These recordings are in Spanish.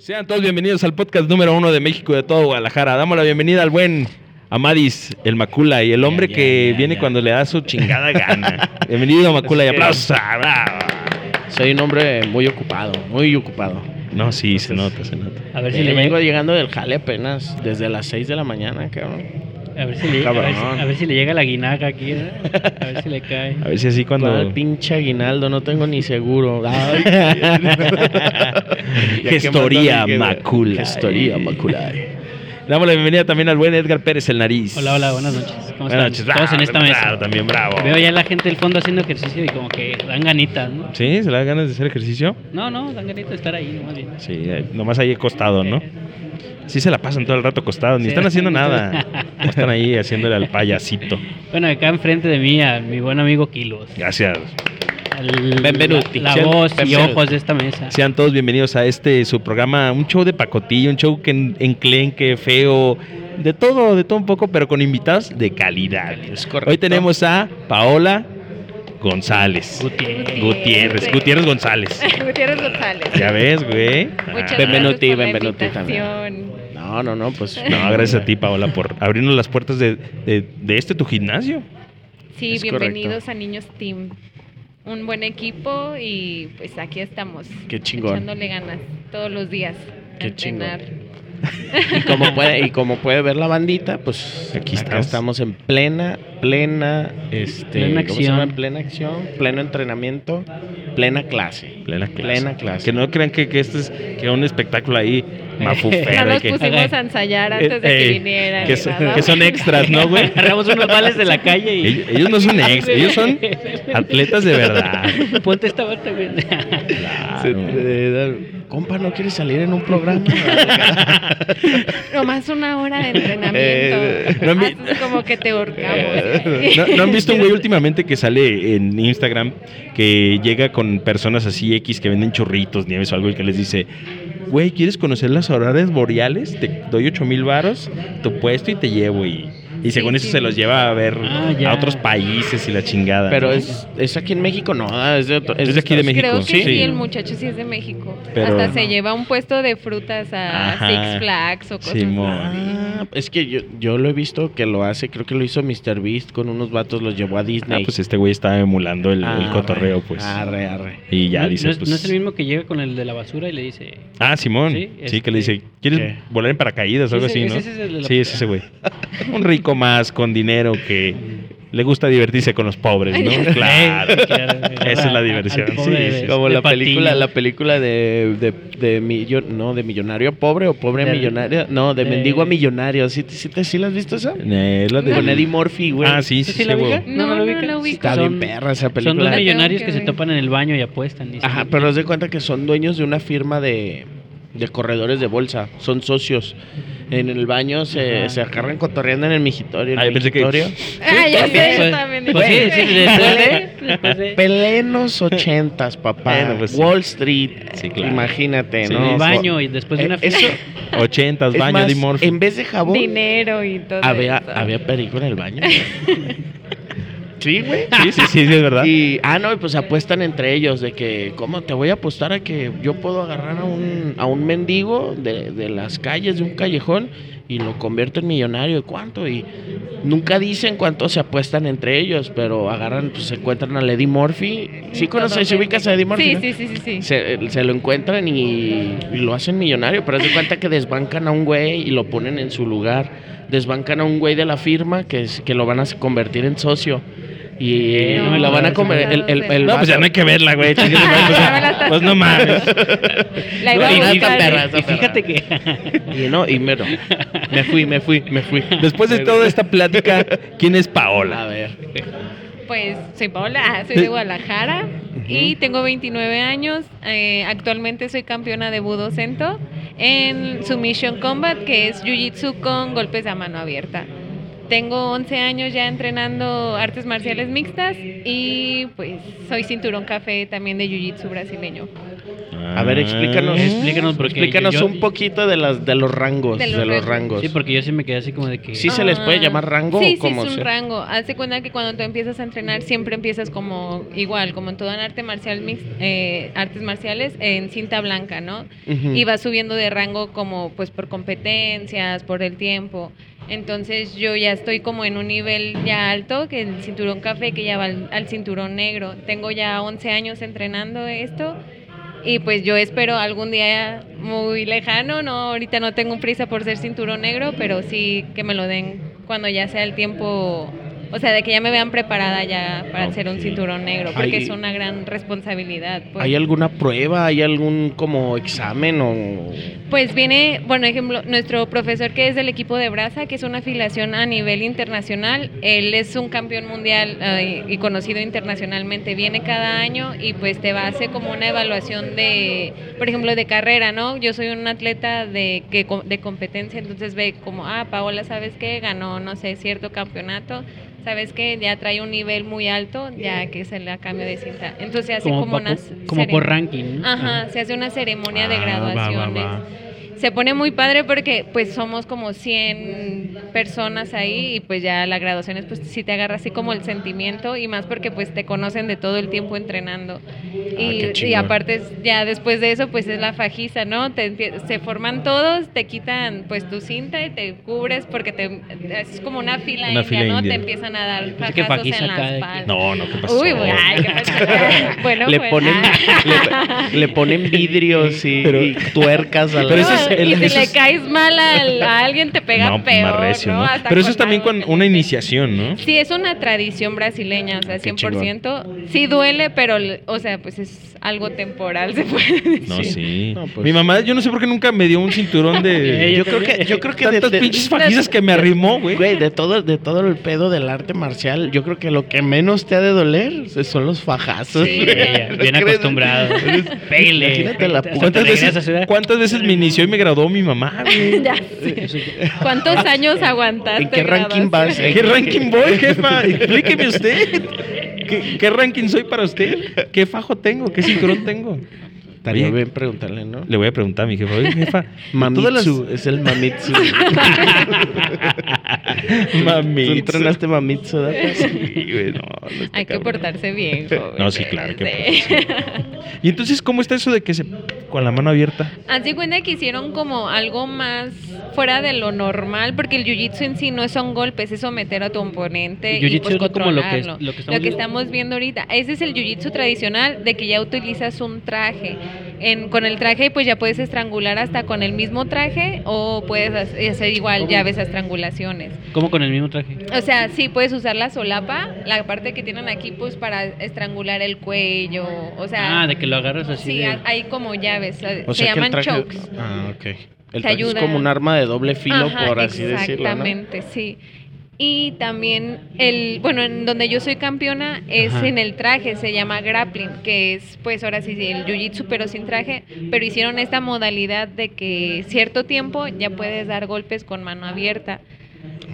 Sean todos bienvenidos al podcast número uno de México y de todo Guadalajara. Damos la bienvenida al buen Amadis, el Macula, y el hombre Ya, ya, que ya, viene ya. cuando le da su chingada gana. Bienvenido, Macula, y Es que- aplausos. Ah, bravo. Soy un hombre muy ocupado, muy ocupado. No, sí, se nota, se nota. A ver si Eh, le vengo llega. llegando del jale apenas desde las 6 de la mañana, cabrón. A ver si le, a ver si- Cabrón. a ver si le llega la guinaca aquí. ¿eh? A ver si le cae. A ver si así Cuando el pinche aguinaldo no tengo ni seguro. Ay, Gestoría Macula. Gestoría macula. Damos la bienvenida también al buen Edgar Pérez, el nariz. Hola, hola, buenas noches. ¿Cómo Buenas están? noches. Todos en Bravo, esta mesa. bravo, también bravo. Veo ya la gente del fondo haciendo ejercicio y como que dan ganitas, ¿no? ¿Sí? ¿Se le da ganas de hacer ejercicio? No, no, dan ganitas de estar ahí, no más bien. Sí, eh, nomás ahí acostado, ¿no? Sí se la pasan todo el rato acostados, ni Sí. están haciendo nada. Están ahí haciéndole al payasito. Bueno, acá enfrente de mí, a mi buen amigo Kilos. Gracias. El- Benvenuti. La, la Sean- voz y Benvenuti. ojos de esta mesa. Sean todos bienvenidos a este su programa, un show de pacotilla, un show que en- enclenque, feo, de todo, de todo un poco, pero con invitados de calidad. Es correcto. Hoy tenemos a Paola González. Gutiérrez. Gutiérrez, Gutiérrez González. Gutiérrez González. Ya ves, güey. Muchas Ah, Benvenuti, gracias la Benvenuti también. No, no, no, pues. No, gracias a ti, Paola, por abrirnos las puertas de, de- de este tu gimnasio. Sí, Es bienvenidos a Niños Team. Un buen equipo y pues aquí estamos. Qué chingón. Echándole ganas todos los días. Qué chingón. Y como puede, y como puede ver la bandita, pues Aquí acá estamos. estamos en plena, plena, este, Plena ¿cómo se llama? acción. Plena acción, pleno entrenamiento, plena clase. Plena clase. Plena clase. Que no crean que, que este es que un espectáculo ahí mafufero. No y nos que, pusimos a ensayar antes de Eh, que eh, vinieran. que nada. que son extras, ¿no, güey? Agarramos unos vales de la calle y. Ellos, ellos no son ex, ellos son atletas de verdad. Ponte esta también. Se- Claro. Eh, Compa, ¿no quieres salir en un programa? Nomás una hora de entrenamiento. Eh, no Haces como que te ahorcamos. ¿No, no han visto un güey últimamente que sale en Instagram que llega con personas así X que venden churritos, nieves o algo y que les dice, güey, ¿quieres conocer las auroras boreales? Te doy 8 mil varos, tu puesto y te llevo y... Y según Sí, eso sí. se los lleva a ver Ah, a otros países y la chingada. Pero ¿no? es, es aquí en México, no, es de, otro- Es de aquí de Estados- México. Creo que sí. Sí. el muchacho sí es de México. Pero- Hasta se lleva un puesto de frutas a Ajá. Six Flags o cosas Simón. así. Ah, es que yo, yo lo he visto que lo hace, creo que lo hizo Mr. Beast con unos vatos, los llevó a Ah, Disney. pues este güey está emulando el, el Arre, cotorreo, pues. Arre, arre. Y ya no, dice, no es, pues... no es el mismo que llega con el de la basura y le dice. Ah, Simón. Sí, Sí, que le este- dice, ¿quieres ¿Qué? volar en paracaídas o algo Ese- así, no? ese es el de la- sí, es ese güey. Un rico más con dinero que le gusta divertirse con los pobres, ¿no? Claro. claro. Esa es la diversión. Sí, de-. Como de la película, la película de, de, de millo- no, de millonario pobre o pobre De- millonario, no, de, de- mendigo a millonario, ¿sí, sí, te- sí la has visto esa? Eh, la de- Con Eddie Murphy, güey. Ah, sí, sí, ¿Sí sí, la güey. ubica? No, ¿No no la ubicas? ubico. Está Son- bien perra esa Son dos película. La tengo millonarios que que se topan en el baño y apuestan. dicen. Ajá, pero haz de cuenta que son dueños de una firma de, de corredores de bolsa, son socios. En el baño se, se agarran cotorreando en el migitorio. Ah, el yo pensé que- migitorio. Ah, ya sé, yo también. Pues sí, sí, Plenos ochentas, papá. Bueno, pues. Wall Street. Sí, claro. Imagínate, Sí. en ¿no? el baño y después de Eh, una eso, fiesta. Ochentas, es baño, Murphy. en vez de jabón, Dinero y todo había, eso. había perico en el baño. sí, güey. Sí, sí, sí, sí, es verdad. Y, ah, no, y pues apuestan entre ellos de que, ¿cómo te voy a apostar a que yo puedo agarrar a un, a un mendigo de, de las calles, de un callejón, y lo convierto en millonario? ¿Cuánto? Y nunca dicen cuánto se apuestan entre ellos, pero agarran, pues se encuentran a Eddie Murphy. ¿Sí conoces, si bien. ubicas a Eddie Murphy? Sí, no? sí, sí, sí, sí. Se, se lo encuentran y, y lo hacen millonario, pero de cuenta que desbancan a un güey y lo ponen en su lugar. Desbancan a un güey de la firma que, es- que lo van a convertir en socio. Y No, lo van a convertir. El, el, el No, pues ya no hay que verla, güey. Pues, me la Pues no mames. La iba No, a y- y- perra, Y fíjate que. Y no, y mero. Me fui, me fui, me fui. Después de toda esta plática, ¿quién es A Paola? ver. Pues soy Paola, ah, soy de Guadalajara y tengo 29 años. Eh, actualmente soy campeona de Budo Sento en Submission Combat, que es Jiu-Jitsu con golpes a mano abierta. Tengo 11 años ya entrenando artes marciales mixtas y pues soy cinturón café también de jiu-jitsu brasileño. A ver, explícanos, Ah. Explícanos, porque explícanos yo- un poquito de las de los rangos, De de los los, rangos. Sí, porque yo sí me quedé así como de que... Sí se les puede Ah, llamar rango Sí, o como sí, es un sea? rango. Hazte cuenta que cuando tú empiezas a entrenar siempre empiezas como igual, como en todo en arte marcial mix, eh, artes marciales en cinta blanca, ¿no? Ujú. Y vas subiendo de rango como pues por competencias, por el tiempo. Entonces yo ya estoy como en un nivel ya alto, que el cinturón café que ya va al, cinturón negro. Tengo ya 11 años entrenando esto y pues yo espero algún día muy lejano, no ahorita no tengo prisa por ser cinturón negro, pero sí que me lo den cuando ya sea el tiempo, o sea, de que ya me vean preparada ya para ser un Ok. cinturón negro, porque es una gran responsabilidad. pues. ¿Hay alguna prueba? ¿Hay algún como examen o...? Pues viene, bueno, ejemplo, nuestro profesor que es del equipo de Brasa, que es una afiliación a nivel internacional, él es un campeón mundial eh, y conocido internacionalmente, viene cada año y pues te va a hacer como una evaluación de, por ejemplo, de carrera, ¿no? Yo soy un atleta de, que, de competencia, entonces ve como, ah, Paola, ¿sabes qué? Ganó, no sé, cierto campeonato. ¿Sabes qué? Ya trae un nivel muy alto, ya que se le a cambio de cinta. Entonces se hace como, unas como por ranking. ¿no? Ajá, se hace una ceremonia de Ah, va, va, graduaciones. va. Se pone muy padre porque pues somos como 100 personas ahí y pues ya la graduación es pues sí te agarra así como el sentimiento y más porque pues te conocen de todo el tiempo entrenando. qué y, aparte ya después de eso pues es la fajiza, ¿no? Te se forman todos, te quitan pues tu cinta y te cubres porque te es como una fila Una india, fila ¿no? india. Te empiezan a dar fajazos en. No, no, ¿qué pasó? Uy, ay, ¿qué pasó? bueno, le pues, ponen ah. le, le ponen vidrios y, Pero- y tuercas a la Pero es y si le es- caes mal al- a, alguien te pega no, peor, más recio, ¿no? Hasta Pero eso es también con una iniciación, ¿no? Sí, es una tradición brasileña, o sea, Qué 100%. Sí duele, pero, o sea, pues es algo temporal, se puede decir. No, sí. No, pues- Mi mamá, yo no sé por qué nunca me dio un cinturón de... yo creo que yo creo que de- Tantas de- pinches fajizas que me arrimó, güey. Güey, de todo, de todo el pedo del arte marcial, yo creo que lo que menos te ha de doler son los fajazos. Sí. ¿No bien acostumbrado. Pégale. Imagínate la puta ¿Cuántas veces. ¿Cuántas veces me inició y me graduó mi mamá, güey? Ya sé. ¿Cuántos años aguantaste? ¿En qué ranking vas? ¿Qué ranking voy, jefa? Explíqueme usted. ¿Qué, qué ranking soy para usted? ¿Qué fajo tengo? ¿Qué cinturón tengo? Estaría Oye, bien preguntarle, ¿no? Le voy a preguntar a mi jefa. Oye, jefa, Mamitsu, las- es el Mamitsu. Mami. ¿Tú entrenaste Mamitsu? Sí, güey, no, no está Hay que portarse bien, joven. No, sí, claro, que Sí. Y entonces, ¿cómo está eso de que se con la mano abierta? De cuenta que hicieron como algo más fuera de lo normal, porque el jiu-jitsu en sí no son golpes, es someter a tu oponente y jiu-jitsu pues es como lo que- controlarlo. lo que estamos viendo. estamos viendo ahorita. Ese es el jiu-jitsu tradicional de que ya utilizas un traje. En, con el traje pues ya puedes estrangular hasta con el mismo traje o puedes hacer hacer igual ¿Cómo? llaves a estrangulaciones. ¿Cómo con el mismo traje? O sea, sí puedes usar la solapa, la parte que tienen aquí pues para estrangular el cuello, o sea, ah, de que lo agarras así. sí, de- hay como llaves, O se sea que el llaman traje... chokes. Ah, ok. El traje es como un arma de doble filo, Ajá, por así decirlo, ¿no? Exactamente, sí. Y también el, bueno, en donde yo soy campeona es Ajá. en el traje, se llama grappling, que es pues ahora sí el jiu-jitsu pero sin traje, pero hicieron esta modalidad de que cierto tiempo ya puedes dar golpes con mano abierta.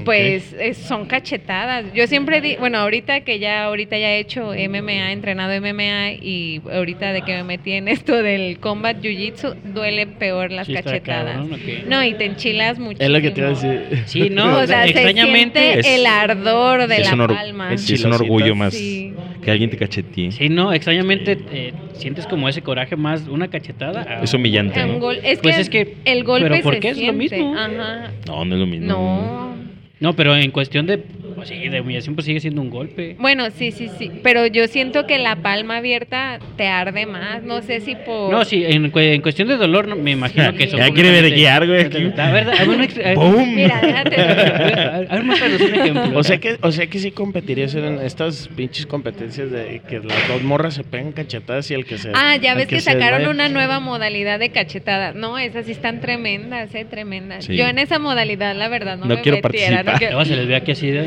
Pues es- son cachetadas. Yo siempre di, bueno, ahorita que ya ahorita ya he hecho MMA, he entrenado MMA y ahorita de que me metí en esto del combat jiu-jitsu duele peor las cachetadas. cabrón. No, y te enchilas muchísimo. Es lo que te iba a decir. Sí, no, o sea, extrañamente. se siente Es- el ardor de la palma. es- sí, es un orgullo más Sí. que alguien te cachetee. Sí, no, extrañamente eh, sientes como ese coraje más una cachetada. Es humillante, ¿no? gol- es, Pues que es que- el golpe pero ¿por se qué es lo mismo? Ajá. No, no es lo mismo. No. No, pero en cuestión de, pues sí, de humillación, pues sigue siendo un golpe. Bueno, sí, sí, sí. Pero yo siento que la palma abierta te arde más. No sé si por. No, sí, en, en cuestión de dolor, no, me imagino que eso. Ya quiere verguiar, güey, aquí. A ver, a ver, a ver, ¡Pum! Mira, déjate. a ver, a ver, muéstranos un ejemplo. O sea que, o sea que sí competirías en estas pinches competencias de que las dos morras se pegan cachetadas y el que se. Ah, ya ves que, sacaron una nueva modalidad de cachetadas. No, esas sí están tremendas, eh, tremendas. Sí. Yo en esa modalidad, la verdad, no, No me quiero metiera, no participar. quiero- Luego se les ve aquí así de.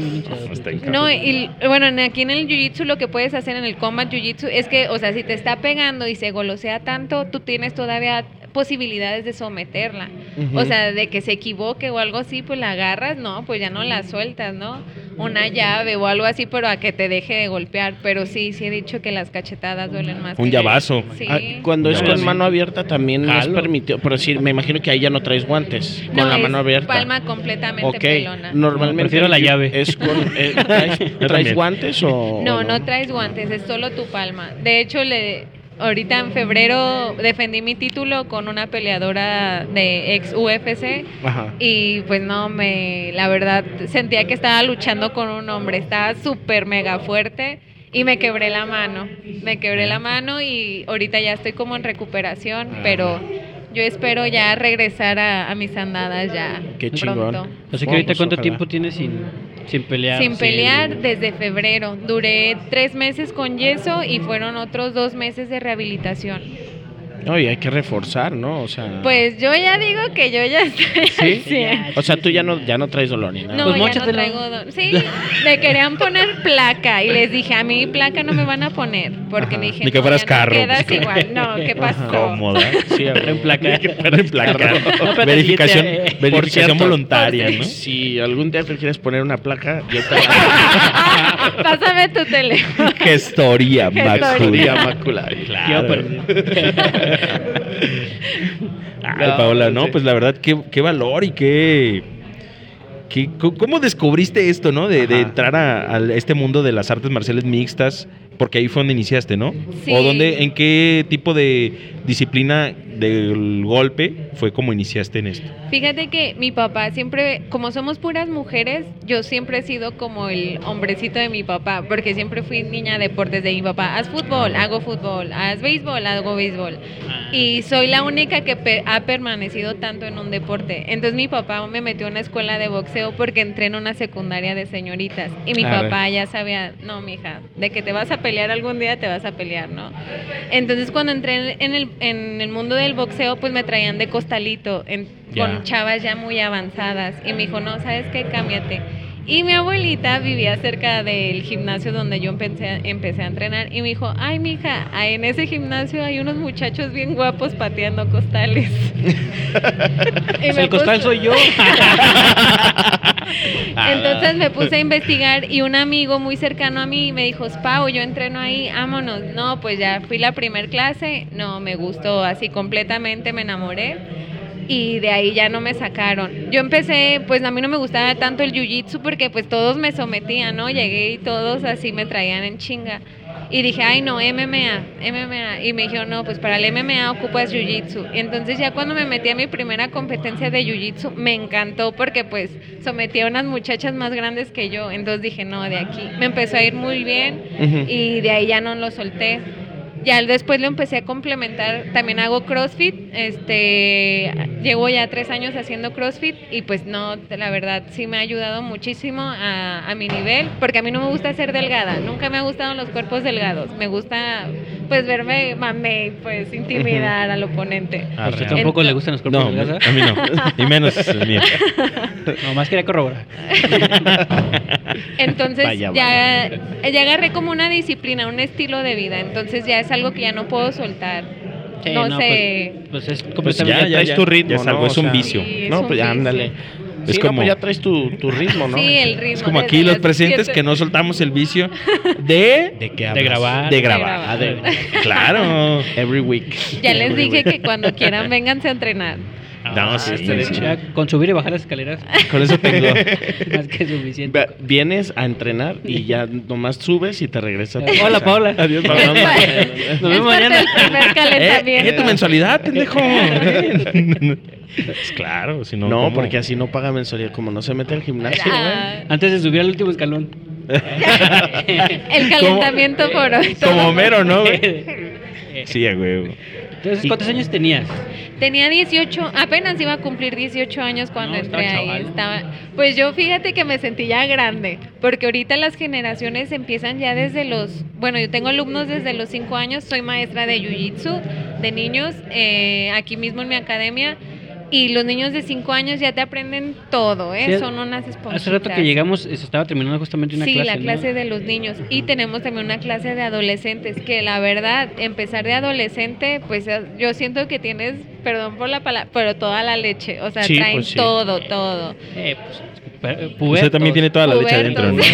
No, y bueno, en- aquí en el jiu-jitsu lo que puedes hacer en el combat jiu-jitsu es que, o sea, si te está pegando y se golosea tanto, tú tienes todavía posibilidades de someterla. O sea, de que se equivoque o algo así, pues la agarras, no, pues ya no la sueltas, ¿no? Una llave o algo así, pero a que te deje de golpear. Pero sí, sí he dicho que las cachetadas duelen más. Un llavazo. Sí. Ah, cuando es con mano abierta también no es Jalo. permitido. Pero sí, me imagino que ahí ya no traes guantes. Con No, la es mano abierta. Palma completamente Ok, pelona. normalmente Prefiero la llave. Es con, eh, ¿Traes, guantes o.? No, o no traes guantes, es solo tu palma. De hecho, le ahorita en febrero defendí mi título con una peleadora de ex UFC Ajá. y pues no me la verdad sentía que estaba luchando con un hombre, estaba súper mega fuerte y me quebré la mano. Me quebré la mano y ahorita ya estoy como en recuperación, pero yo espero ya regresar a, a mis andadas ya Qué chingón. pronto. O sea que ahorita cuánto ojalá. tiempo tienes sin, sin pelear. Sin pelear desde febrero. Duré tres meses con yeso y fueron otros dos meses de rehabilitación. No, y hay que reforzar, ¿no? O sea. Pues yo ya digo que yo ya estoy ¿Sí? al 100. O sea, tú ya no, ya no traes dolor ni nada. No, Pues ya no traigo do- Sí, me querían poner placa y les dije, a mí placa no me van a poner. Porque Ajá. me dije, Ni que no, fueras ya carro. No quedas igual. No, ¿qué pasó? Cómoda. Sí, a ver. En placa. En placa. No, pero verificación eh. Verificación cierto, voluntaria, ¿no? Si algún día te quieres poner una placa, yo te la Pásame tu teléfono. Gestoría, Gestoría. macular. macular. Claro. Ay, No, Paola, no, pues la verdad, qué, qué valor y qué, qué- ¿Cómo descubriste esto, no? De, entrar a, a este mundo de las artes marciales mixtas, porque ahí fue donde iniciaste, ¿no? Sí. ¿O dónde, en qué tipo de disciplina del golpe fue como iniciaste en esto? Fíjate que mi papá siempre, como somos puras mujeres, yo siempre he sido como el hombrecito de mi papá, porque siempre fui niña de deportes de mi papá. Haz fútbol, hago fútbol, haz béisbol, hago béisbol. Y soy la única que pe- ha permanecido tanto en un deporte. Entonces mi papá me metió a una escuela de boxeo porque entré en una secundaria de señoritas. Y mi Claro. papá ya sabía, no, mija, de que te vas a pelear algún día, te vas a pelear, ¿no? Entonces cuando entré en el, en el mundo del boxeo, pues me traían de costalito, en- con chavas ya muy avanzadas. Y me dijo, no, ¿sabes qué? Cámbiate. Y mi abuelita vivía cerca del gimnasio donde yo empecé, empecé a entrenar y me dijo, ay mija, en ese gimnasio hay unos muchachos bien guapos pateando costales. Y me el costal puso- soy yo. Entonces me puse a investigar y un amigo muy cercano a mí me dijo, Pau, yo entreno ahí, vámonos. No, pues ya fui la primer clase, no, me gustó así completamente, me enamoré y de ahí ya no me sacaron. Yo empecé, pues a mí no me gustaba tanto el jiu-jitsu porque pues todos me sometían, ¿no? Llegué y todos así me traían en chinga. Y dije, ay no, MMA, MMA. Y me dijeron, no, pues para el MMA ocupas Jiu-Jitsu. Entonces ya cuando me metí a mi primera competencia de Jiu-Jitsu, me encantó porque pues sometí a unas muchachas más grandes que yo. Entonces dije, no, de aquí. Me empezó a ir muy bien y de ahí ya no lo solté. Ya después lo empecé a complementar. También hago CrossFit. Este, llevo ya tres años haciendo CrossFit y pues no, la verdad sí me ha ayudado muchísimo a, a mi nivel, porque a mí no me gusta ser delgada. Nunca me ha gustado los cuerpos delgados. Me gusta pues verme mame y pues intimidar al oponente. ¿A usted tampoco le gustan los cuerpos No, delgados? a mí no. Y menos el mío. Nomás quería corroborar. Entonces Vaya, ya, ya agarré como una disciplina, un estilo de vida. Entonces ya es algo que ya no puedo soltar. Sí, no, no, sé. Pues es Pues completamente. ya, traes tu ritmo, ya es algo, ¿no? es O un sea, vicio. Sí, es No, un pues ya vicio. Es Sí, no, como- pues ya traes tu, tu ritmo, ¿no? Sí, el ritmo. Es como aquí los presentes siete- que no soltamos el vicio de... ¿De qué De hablas? grabar. De grabar. Ah, de- Claro. Every week. Ya les Every dije week. que cuando quieran vénganse a entrenar. No, sí, este sí. Con subir y bajar las escaleras, Con eso tengo. más que suficiente. Vienes a entrenar y ya nomás subes y te regresas. Hola, casa. Paola. Adiós, No, no, no, no, no. Nos vemos mañana. del primer Eh, eh, tu mensualidad, pendejo. Pues claro, si no. No, ¿cómo? porque así no paga mensualidad. Como no se mete al gimnasio, güey. Ah, Antes de subir al último escalón. el calentamiento por hoy. Como Homero, ¿no, güey? Sí, a huevo. Entonces, ¿cuántos años tenías? Tenía 18, apenas iba a cumplir 18 años cuando No, entré estaba ahí. Estaba, pues yo fíjate que me sentí ya grande, porque ahorita las generaciones empiezan ya desde los, bueno, yo tengo alumnos desde los 5 años, soy maestra de Jiu-Jitsu de niños, eh, aquí mismo en mi academia, Y los niños de 5 años ya te aprenden todo, ¿eh? Sí, Son unas esponjitas. Hace rato que llegamos, se estaba terminando justamente una sí, clase. la ¿no? clase de los niños. Y tenemos también una clase de adolescentes, que la verdad, empezar de adolescente, pues eh, yo siento que tienes, perdón por la palabra, pero toda la leche. O sea, Sí, traen pues sí. todo, todo. Eh, pues, Usted también tiene toda la leche adentro, ¿no? Sí,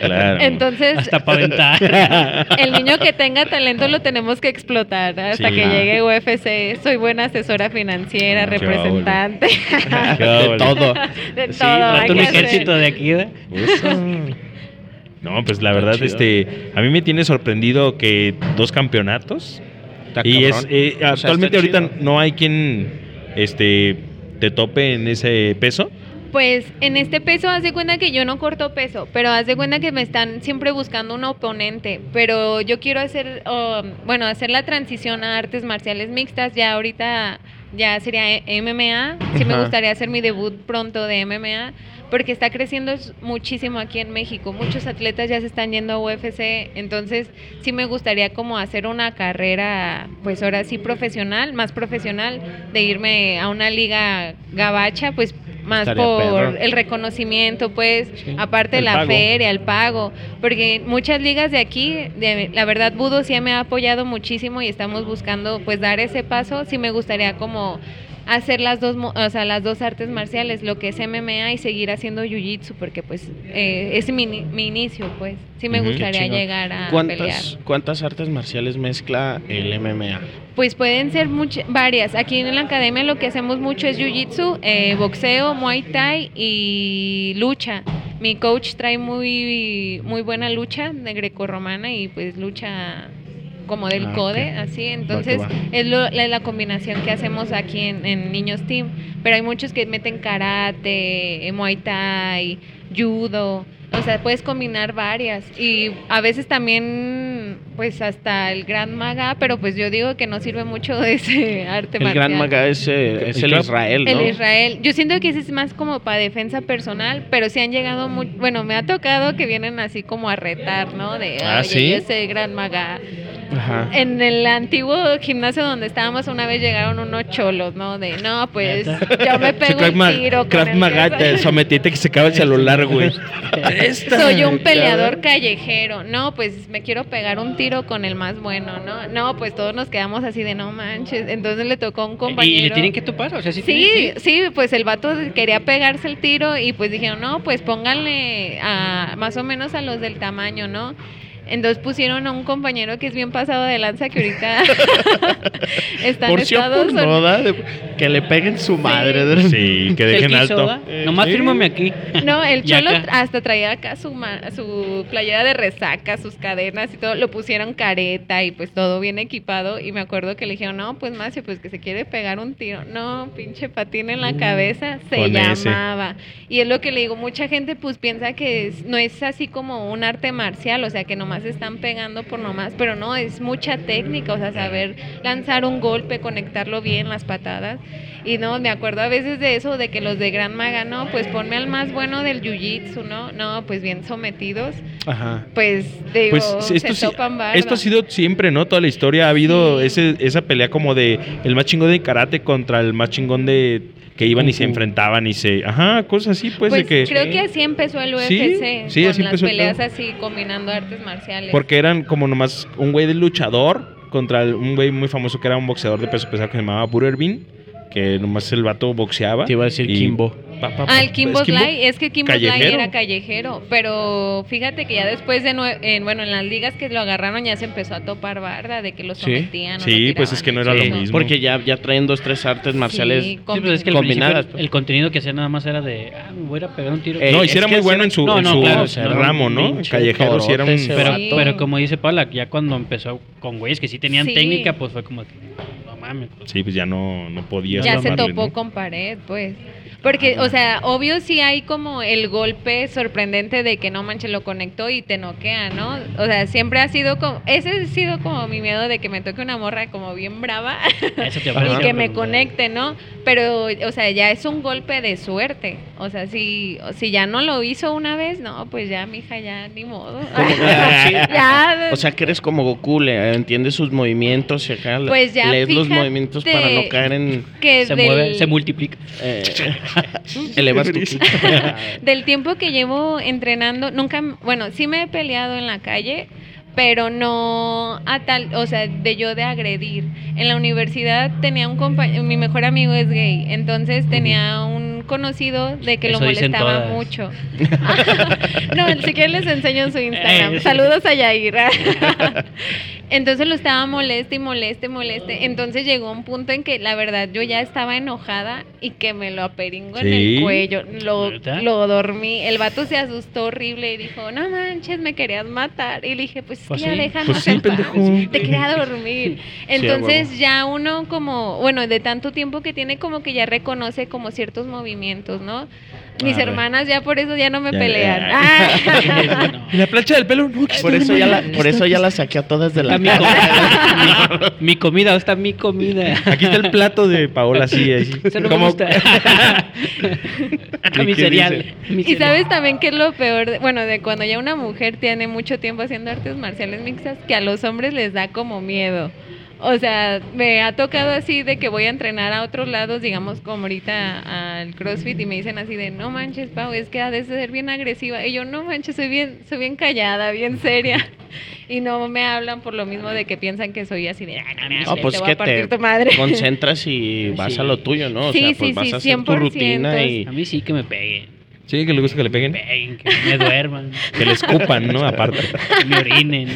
claro. Entonces, Hasta para aventar. el niño que tenga talento lo tenemos que explotar hasta Sí. que llegue UFC. Soy buena asesora financiera, Ah, qué representante. Qué De todo. de Sí, todo. rato un hacer. ejército de aquí. Eso. No, pues la verdad, este, a mí me tiene sorprendido que dos campeonatos Está y es eh, O sea, actualmente ahorita chido. no hay quien, este, te tope en ese peso. Pues en este peso, haz de cuenta que yo no corto peso, pero haz de cuenta que me están siempre buscando un oponente. Pero yo quiero hacer, um, bueno, hacer la transición a artes marciales mixtas. Ya ahorita ya sería E- MMA. Sí me gustaría hacer mi debut pronto de MMA, porque está creciendo muchísimo aquí en México. Muchos atletas ya se están yendo a UFC. Entonces sí me gustaría como hacer una carrera, pues ahora sí profesional, más profesional, de irme a una liga gabacha, pues más Estaría por perro. el reconocimiento, pues, Sí. aparte de la pago. feria, el pago, porque muchas ligas de aquí, de, la verdad, Budo sí me ha apoyado muchísimo y estamos buscando, pues, dar ese paso. Sí me gustaría como hacer las dos, mo- o sea, las dos artes marciales, lo que es MMA y seguir haciendo Jiu-Jitsu, porque, pues, eh, es mi, mi inicio, pues. Sí me gustaría llegar a pelear. ¿Cuántas, ¿Cuántas artes marciales mezcla el MMA? Pues pueden ser much- varias. Aquí en la academia lo que hacemos mucho es jiu-jitsu, eh, boxeo, muay thai y lucha. Mi coach trae muy muy buena lucha de grecorromana y pues lucha como del Ah, CODE, así. Entonces va. es lo- la, la combinación que hacemos aquí en, en Niños Team. Pero hay muchos que meten karate, eh, muay thai, judo. O sea, puedes combinar varias. Y a veces también, pues hasta el Gran Maga, pero pues yo digo que no sirve mucho de ese arte El marcial. Gran Maga es, eh, es El el Israel, ¿no? El Israel. Yo siento que ese es más como para defensa personal, pero sí han llegado muy, bueno, me ha tocado que vienen así como a retar, ¿no? De, Ah, ¿sí? yo soy gran maga. Ajá. En el antiguo gimnasio donde estábamos una vez llegaron unos cholos, ¿no? De, no, pues yo me pego un tiro con Krav Maga, que te soy". sometiste que se acaba el celular, güey. Soy un peleador callejero. No, pues me quiero pegar un tiro con el más bueno, ¿no? No, pues todos nos quedamos así de no manches. Entonces le tocó a un compañero. Y le tienen que topar, o sea, sí. Sí, tienen- sí, pues el vato quería pegarse el tiro y pues dijeron, no, pues pónganle a más o menos a los del tamaño, ¿no? Entonces pusieron a un compañero que es bien pasado de lanza que ahorita está en Estados por Unidos. que le peguen su madre. Sí, que Él dejen alto. Nomás Sí. fírmame aquí. No, el cholo hasta traía acá su, ma- su playera de resaca, sus cadenas y todo, lo pusieron careta y pues todo bien equipado y me acuerdo que le dijeron, no, pues Macio, pues que se quiere pegar un tiro. No, pinche patín en la cabeza, se ese. llamaba. Y es lo que le digo, mucha gente pues piensa que es- no es así como un arte marcial, o sea, que nomás están pegando por nomás, pero no, es mucha técnica, o sea, saber lanzar un golpe, conectarlo bien, las patadas. Y no, me acuerdo a veces de eso, de que los de Gran Maga, no, pues ponme al más bueno del Jiu-Jitsu, ¿no? No, pues bien sometidos, Ajá. pues digo, Pues esto, se topan barda. esto ha sido siempre, ¿no? Toda la historia ha habido Sí. ese, esa pelea como de el más chingón de karate contra el más chingón de que iban y se enfrentaban y se, ajá, cosas así, pues, Pues de que creo que así empezó el Sí, UFC, sí, con así las empezó el peleas así, combinando artes marciales. porque eran como nomás un güey de luchador contra un güey muy famoso que era un boxeador de peso pesado que se llamaba Butterbean, que nomás el vato boxeaba. Te iba a decir y- Kimbo. Pa, pa, pa. Ah, el Kimbo ¿Es Kimbo? Sly, es que Kimbo Sly era callejero, pero fíjate que ya después de, en, bueno, en las ligas que lo agarraron ya se empezó a topar barda de que lo Sí. sometían. o lo Sí, pues es que no era lo piso. mismo. Porque ya, ya traen dos, tres artes marciales. Sí, Sí, pues es que Combinadas, principio pues. el contenido que hacía nada más era de, ah, me voy a pegar un tiro. Eh, no, y es si era muy sí bueno era- en su, No, en no, su claro, ramo, ¿no? Callejero sí era un... pero, pero como dice Paula, ya cuando empezó con güeyes que sí tenían Sí. técnica, pues fue como mames. pues, Sí, pues ya no, no podía Ya se topó con pared, pues. Porque, o sea, obvio sí hay como el golpe sorprendente de que no manches lo conectó y te noquea, ¿no? O sea, siempre ha sido como, ese ha sido como mi miedo de que me toque una morra como bien brava Eso te y que me conecte, ¿no? Pero, o sea, ya es un golpe de suerte. O sea, si, si ya no lo hizo una vez, no, pues ya, mija, ya ni modo. Ya, O sea, que eres como Goku, le entiendes sus movimientos y acá Pues ya, lees los movimientos para no caer en... que Se del- mueve, se multiplica. eh, elevas tu ki. Del tiempo que llevo entrenando, nunca, bueno, sí me he peleado en la calle, pero no a tal, o sea, de yo de agredir. En la universidad tenía un compañero, mi mejor amigo es gay, entonces tenía un conocido de que Eso lo molestaba mucho. no, si quieren les enseño su Instagram. Eh. Saludos a Yair. Entonces lo estaba moleste y moleste, moleste. Entonces llegó un punto en que la verdad yo ya estaba enojada y que me lo aperingo en el cuello. Lo, lo dormí. El vato se asustó horrible y dijo, no manches, me querías matar. Y le dije, pues, es Pues que ya sí. déjanos Pues sí, en. Te quería dormir. Entonces ya uno como, bueno, de tanto tiempo que tiene como que ya reconoce como ciertos movimientos, ¿no? Mis Ah, hermanas ya por eso ya no me Ya, pelean. ya. Ah. No. ¿Y la plancha del pelo? No, Por eso ya la, por eso ya la saqué a todas de la mi, comida, mi, mi comida, ¿dónde está mi comida? Aquí está el plato de Paola, así, así. Eso no me Como- gusta. ¿Y mi cereal. Y cereal. sabes también que es lo peor, de- bueno, de cuando ya una mujer tiene mucho tiempo haciendo artes marciales mixtas, que a los hombres les da como miedo. O sea, me ha tocado así de que voy a entrenar a otros lados, digamos como ahorita al CrossFit y me dicen así de, no manches, Pau, es que ha de ser bien agresiva. Y yo, no manches, soy bien, soy bien callada, bien seria. Y no me hablan por lo mismo de que piensan que soy así de, "Ay, no, no, No, te pues voy que a partir te tu madre. concentras y vas Sí. a lo tuyo, ¿no? O Sí, sea, pues sí, vas sí, a hacer tu 100%. rutina y... A mí sí que me peguen. Sí, que le gusta que le peguen. Peguen, que me duerman, Que le escupan, ¿no? Aparte. que me orinen.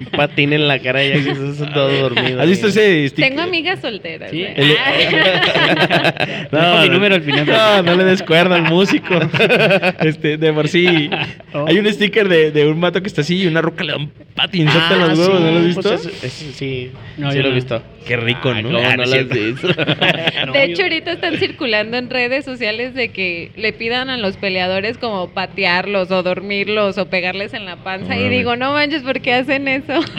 Un patín en la cara y ya que estás todo dormido. ¿Has visto ese sticker? Tengo amigas solteras. Sí. El- Dejo mi número al final. No, no le des cuerda al músico. Este, de por sí. Oh. Hay un sticker de, de un mato que está así y una ruca le da un patinzote en los huevos, ¿no lo has visto? Pues sí, No, sí yo lo he no. visto. Qué rico, Ah, ¿no? ¿cómo Ah, no es lo has visto? No, De hecho, ahorita están circulando en redes sociales de que le pidan a los peleadores como patearlos o dormirlos o pegarles en la panza. Y digo, no manches, ¿por qué hacen eso?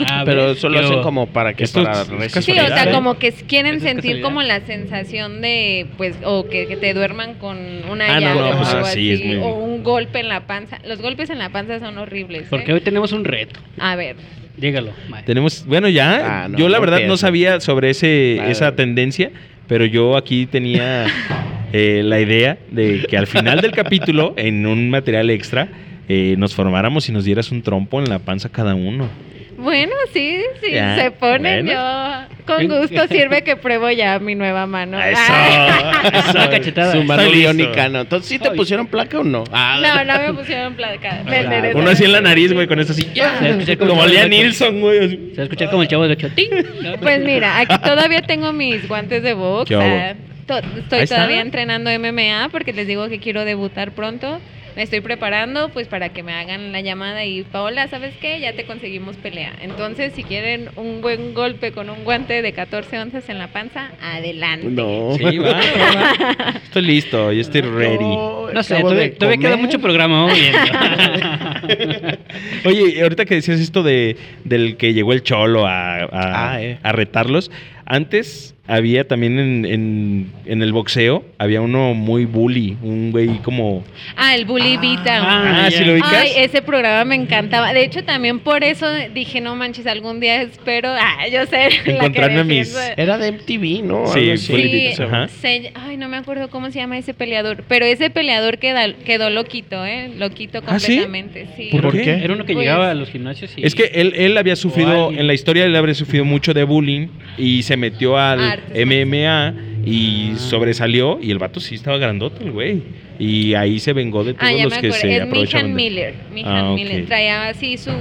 Ah, Pero ves, eso lo hacen como para que Esto para. Sí, o sea, ¿eh? como que quieren Eso sentir como la sensación de, pues, o que, que te duerman con una Ah, no, llave no, o pues, algo sí, así, es muy- o un golpe en la panza. Los golpes en la panza son horribles. Porque ¿eh? hoy tenemos un reto. A ver, Dígalo, Mae. Tenemos, bueno, ya, Ah, no, yo la no verdad no sabía sobre ese, esa tendencia, pero yo aquí tenía eh, la idea de que al final del capítulo, en un material extra, eh, nos formáramos y nos dieras un trompo en la panza cada uno. Bueno, sí, sí, Ya, se ponen. bueno. Yo con gusto sirve que pruebo ya mi nueva mano. Eso, Ay. eso. Una cachetada. Su mano. Entonces, ¿sí te Ay. pusieron placa o no? Ah, No, no me pusieron placa. Eso. Uno así en la nariz, güey, con esto así. Se va a escuchar como Lea. Nilsson, güey. Se va a escuchar como el chavo de ocho. ¡Ting! Pues mira, aquí todavía tengo mis guantes de box. Estoy todavía entrenando MMA porque les digo que quiero debutar pronto. Me estoy preparando pues para que me hagan la llamada y Paola, ¿sabes qué? Ya te conseguimos pelea. Entonces, si quieren un buen golpe con un guante de 14 onzas en la panza, adelante. No. Sí, va, va, va. Estoy listo, yo estoy ready. No sé, todavía, todavía queda mucho programa. Oye, ahorita que decías esto de del que llegó el cholo a, a- Ah, eh. a retarlos, antes había también en, en- en el boxeo, había uno muy bully, un güey como... Ah, el Bully Vita. Ah, Ah, ¿sí lo ubicas? Ay, ese programa me encantaba. De hecho, también por eso dije, no manches, algún día espero, ah, yo sé, la que Encontrarme a mis- Era de MTV, ¿no? Sí, Sí, Vita, ajá. se- ay, no me acuerdo cómo se llama ese peleador, pero ese peleador queda- quedó loquito, ¿eh? Loquito ¿Ah, sí? completamente, sí. ¿Por qué? Era uno que Pues- llegaba a los gimnasios y... Es que él, él había sufrido, en la historia él habría sufrido mucho de bullying y se metió al Artes MMA y sobresalió y el vato sí estaba grandote el güey. Y ahí se vengó de todos Ah, ya los me que se es. Mihan Miller, Mihan Ah. Miller, traía así su,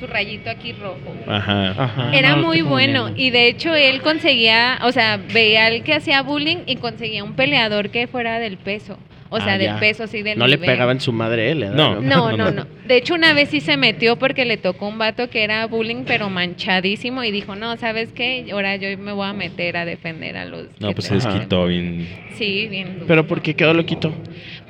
su rayito aquí rojo. Ajá. Ajá. Era no, lo muy bueno y de hecho él conseguía, o sea, veía al que hacía bullying y conseguía un peleador que fuera del peso. O sea, Ah, del ya. peso así del No le nivel. pegaba en su madre él, ¿eh? No. No, no, no. De hecho, una vez sí se metió porque le tocó un vato que era bullying, pero manchadísimo, y dijo, no, ¿sabes qué? Ahora yo me voy a meter a defender a los... No, pues se desquitó bien. Sí, bien. duro. Pero ¿por qué quedó loquito?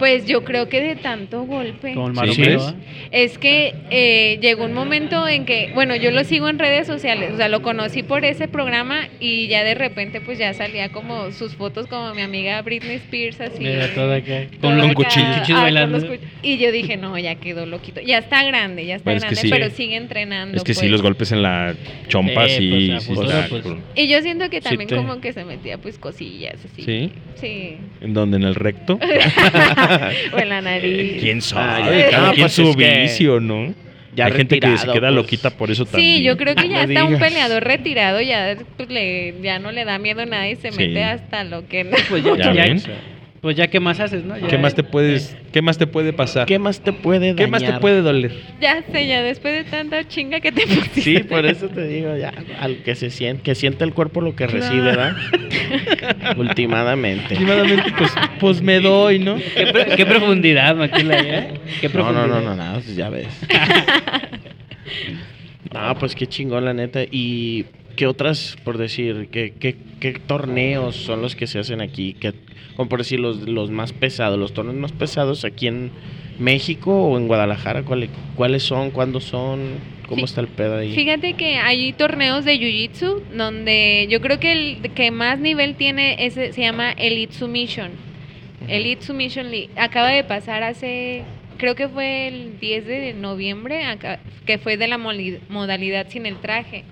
Pues yo creo que de tanto golpe. ¿Sí? ¿ah? Es que eh, llegó un momento en que, bueno, yo lo sigo en redes sociales, o sea, lo conocí por ese programa y ya de repente pues ya salía como sus fotos como mi amiga Britney Spears así. Mira, todo acá. todo Con los acá, cuchillos, ah, bailando. los cuch- y yo dije, no, ya quedó loquito. Ya está grande, ya está Bueno, es que grande, sí. pero sigue entrenando. Es que sí, pues. los golpes en la chompa, Eh, sí, pues, sí futuro, pues. Y yo siento que Sí también te- como que se metía pues cosillas así. ¿Sí? Sí. ¿En dónde? ¿En el recto? o en la nariz. ¿Quién sabe? Ah. Cada Ah, quien pues su que vicio, ¿no? ya Hay gente que se queda pues. loquita por eso también. Sí, yo creo que ya No está un digas. peleador retirado, ya, pues, le, ya no le da miedo nada y se Sí. mete hasta lo que no. Pues ya, ¿Ya ya- ven? Pues ya, ¿qué más haces, no? Ya- ¿Qué más te puedes, qué más te puede pasar? ¿Qué más te puede dañar? ¿Qué más te puede doler? Ya sé, ya después de tanta chinga que te pusiste. Sí, por eso te digo, ya, al que se siente, que siente el cuerpo lo que recibe, ¿verdad? Ultimadamente. Últimamente, pues, pues me doy, ¿no? ¿Qué, pro- qué profundidad, Maquila, ¿eh? ¿Qué No, profundidad? no, no, no, nada, pues ya ves. No, pues qué chingón, la neta. ¿Y qué otras, por decir, qué, qué, qué torneos son los que se hacen aquí? ¿Qué, como por decir, los, los más pesados, los torneos más pesados aquí en México o en Guadalajara? ¿Cuáles, cuáles son? ¿Cuándo son? ¿Cómo está el pedo ahí? Fíjate que hay torneos de Jiu-Jitsu donde yo creo que el que más nivel tiene ese se llama Elite Submission. Elite Submission League. Acaba de pasar hace, creo que fue el 10 de noviembre, acá- que fue de la modalidad sin el traje.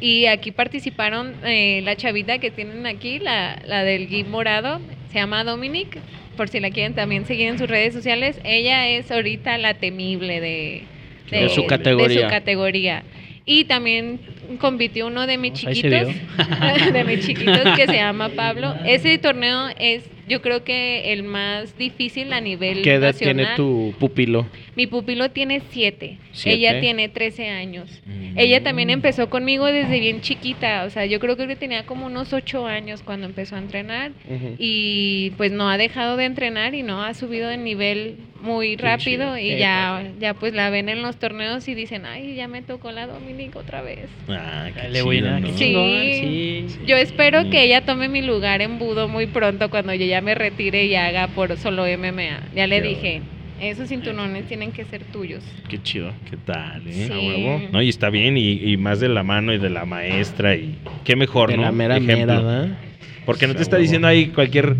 Y aquí participaron eh, la chavita que tienen aquí, la, la del GIF morado, se llama Dominic, por si la quieren también seguir en sus redes sociales. Ella es ahorita la temible de, De su categoría. de su categoría. Y también compitió uno de mis chiquitos, de mis chiquitos que se llama Pablo. Ese torneo es, yo creo que el más difícil a nivel ¿Qué edad nacional. tiene tu pupilo? Mi pupilo tiene siete. Siete. Ella tiene 13 años. Mm. Ella también empezó conmigo desde bien chiquita. O sea, yo creo que tenía como unos ocho años cuando empezó a entrenar. Y pues no ha dejado de entrenar y no ha subido de nivel muy rápido. Y Eh, ya, ya pues la ven en los torneos y dicen, ay, ya me tocó la Dominic otra vez. Ah, qué Dale, chido, buena, ¿no? Sí. chingón, sí. Yo espero que ella tome mi lugar en Budo muy pronto cuando yo ya me retire y haga por solo MMA. Ya le Qué dije, esos cinturones tienen que ser tuyos. Qué chido. ¿Qué tal, eh? Sí. A huevo. No, y está bien, y, y más de la mano y de la maestra, y qué mejor, De ¿no? la mera Ejemplo. mera, ¿verdad? Porque no te está diciendo ahí cualquier,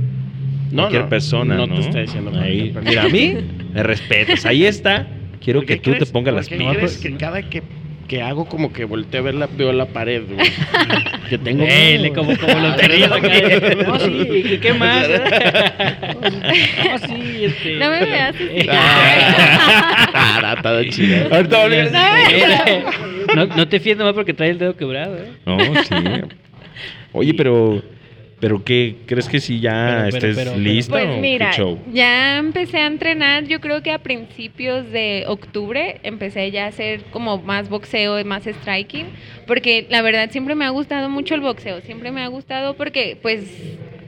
No, cualquier no, persona, ¿no? no te está diciendo Ahí, cualquier Mira, a mí me respetas. Ahí está. Quiero ¿Por que tú te pongas las pilas. crees que cada que, que hago como que volteo a ver la, veo la pared, güey? Yo tengo Ey, miedo, le- como, como los ver, acá. no, No, sí, ¿qué, qué más? No, sí, este. No me veas. Ah, está chido. Ahorita volvemos. No, no te fíes nomás porque trae el dedo quebrado, ¿eh? No, sí. Oye, pero, pero ¿qué? ¿Crees que si ya Pero, pero, estés pero, pero. lista Pues o qué mira, show? ya empecé a entrenar, yo creo que a principios de octubre empecé ya a hacer como más boxeo y más striking, porque la verdad siempre me ha gustado mucho el boxeo, siempre me ha gustado porque pues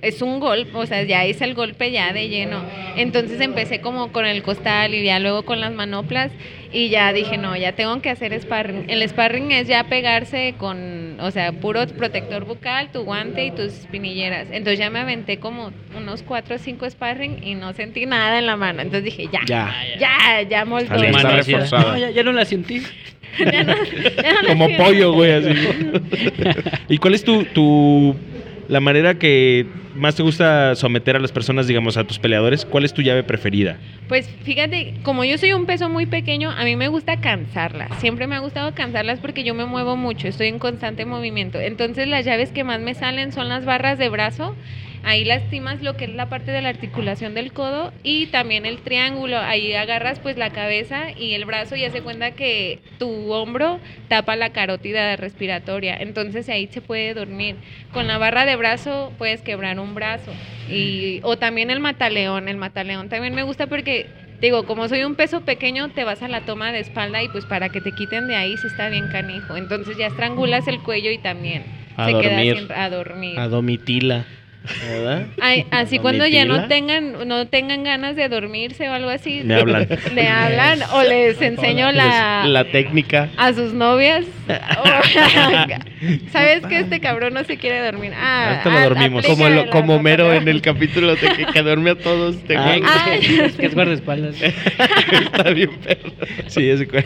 es un golpe, o sea, ya es el golpe ya de lleno. Entonces empecé como con el costal y ya luego con las manoplas y ya dije, no, ya tengo que hacer sparring. El sparring es ya pegarse con, o sea, puro protector bucal, tu guante y tus espinilleras. Entonces ya me aventé como unos cuatro o cinco sparring y no sentí nada en la mano. Entonces dije, ya, Ya. ya, ya. Dale, está reforzada. No, ya, ya no la sentí. Ya no- ya no Como pollo, güey, así. ¿Y cuál es tu, tu, la manera que más te gusta someter a las personas, digamos, a tus peleadores? ¿Cuál es tu llave preferida? Pues fíjate, como yo soy un peso muy pequeño, a mí me gusta cansarlas. Siempre me ha gustado cansarlas porque yo me muevo mucho, estoy en constante movimiento. Entonces las llaves que más me salen son las barras de brazo. Ahí lastimas lo que es la parte de la articulación del codo y también el triángulo. Ahí agarras pues la cabeza y el brazo y hace cuenta que tu hombro tapa la carótida respiratoria. Entonces ahí se puede dormir. Con la barra de brazo puedes quebrar un brazo. Y, o también el mataleón. El mataleón también me gusta porque, digo, como soy un peso pequeño, te vas a la toma de espalda y pues para que te quiten de ahí sí está bien canijo. Entonces ya estrangulas el cuello y también A se queda dormir. sin- a dormir. A domitila. ¿Verdad? Ay, así ¿A cuando ya no tengan no tengan ganas de dormirse o algo así. Me hablan. Le hablan o les enseño la, La técnica. a sus novias. ¿Sabes que este cabrón no se quiere dormir? Ah, Ahorita lo ah, dormimos. Como, lo- como Mero en el capítulo de que, que duerme a todos. Te Ah, Ay. es que es guardaespaldas. Está bien, perro. Sí, cu-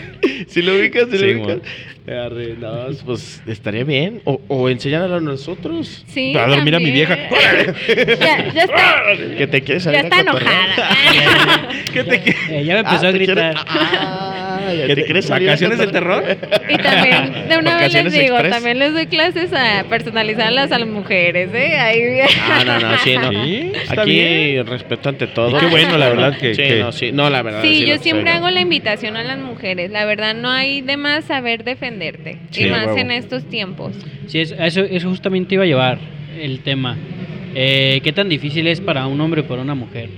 Si lo ubicas, si Sí, lo ubicas. Arre, no, pues estaría bien. O, o a nosotros. Sí, Para dormir a mi también. vieja. Ya, ya está. Que te quieres Ya salir está a enojada. ¿Qué te? Eh, ya me empezó Ah, a ¿te gritar. Ya ¿Qué te ¿Vacaciones del cotorrear. terror? Y también, de una vez les digo, Express. también les doy clases a personalizarlas a las mujeres, ¿eh? Ahí. Ah, no, no, sí, no. Sí, está Aquí bien. respeto ante todo. Y qué bueno, la verdad, que- Sí, que- no, sí, no, la verdad. Sí, yo lo siempre sé. hago la invitación a las mujeres. La verdad, no hay de más saber defenderte. Sí, y más huevo. en estos tiempos. Sí, eso, eso, eso justamente iba a llevar el tema. Eh, ¿Qué tan difícil es para un hombre o para una mujer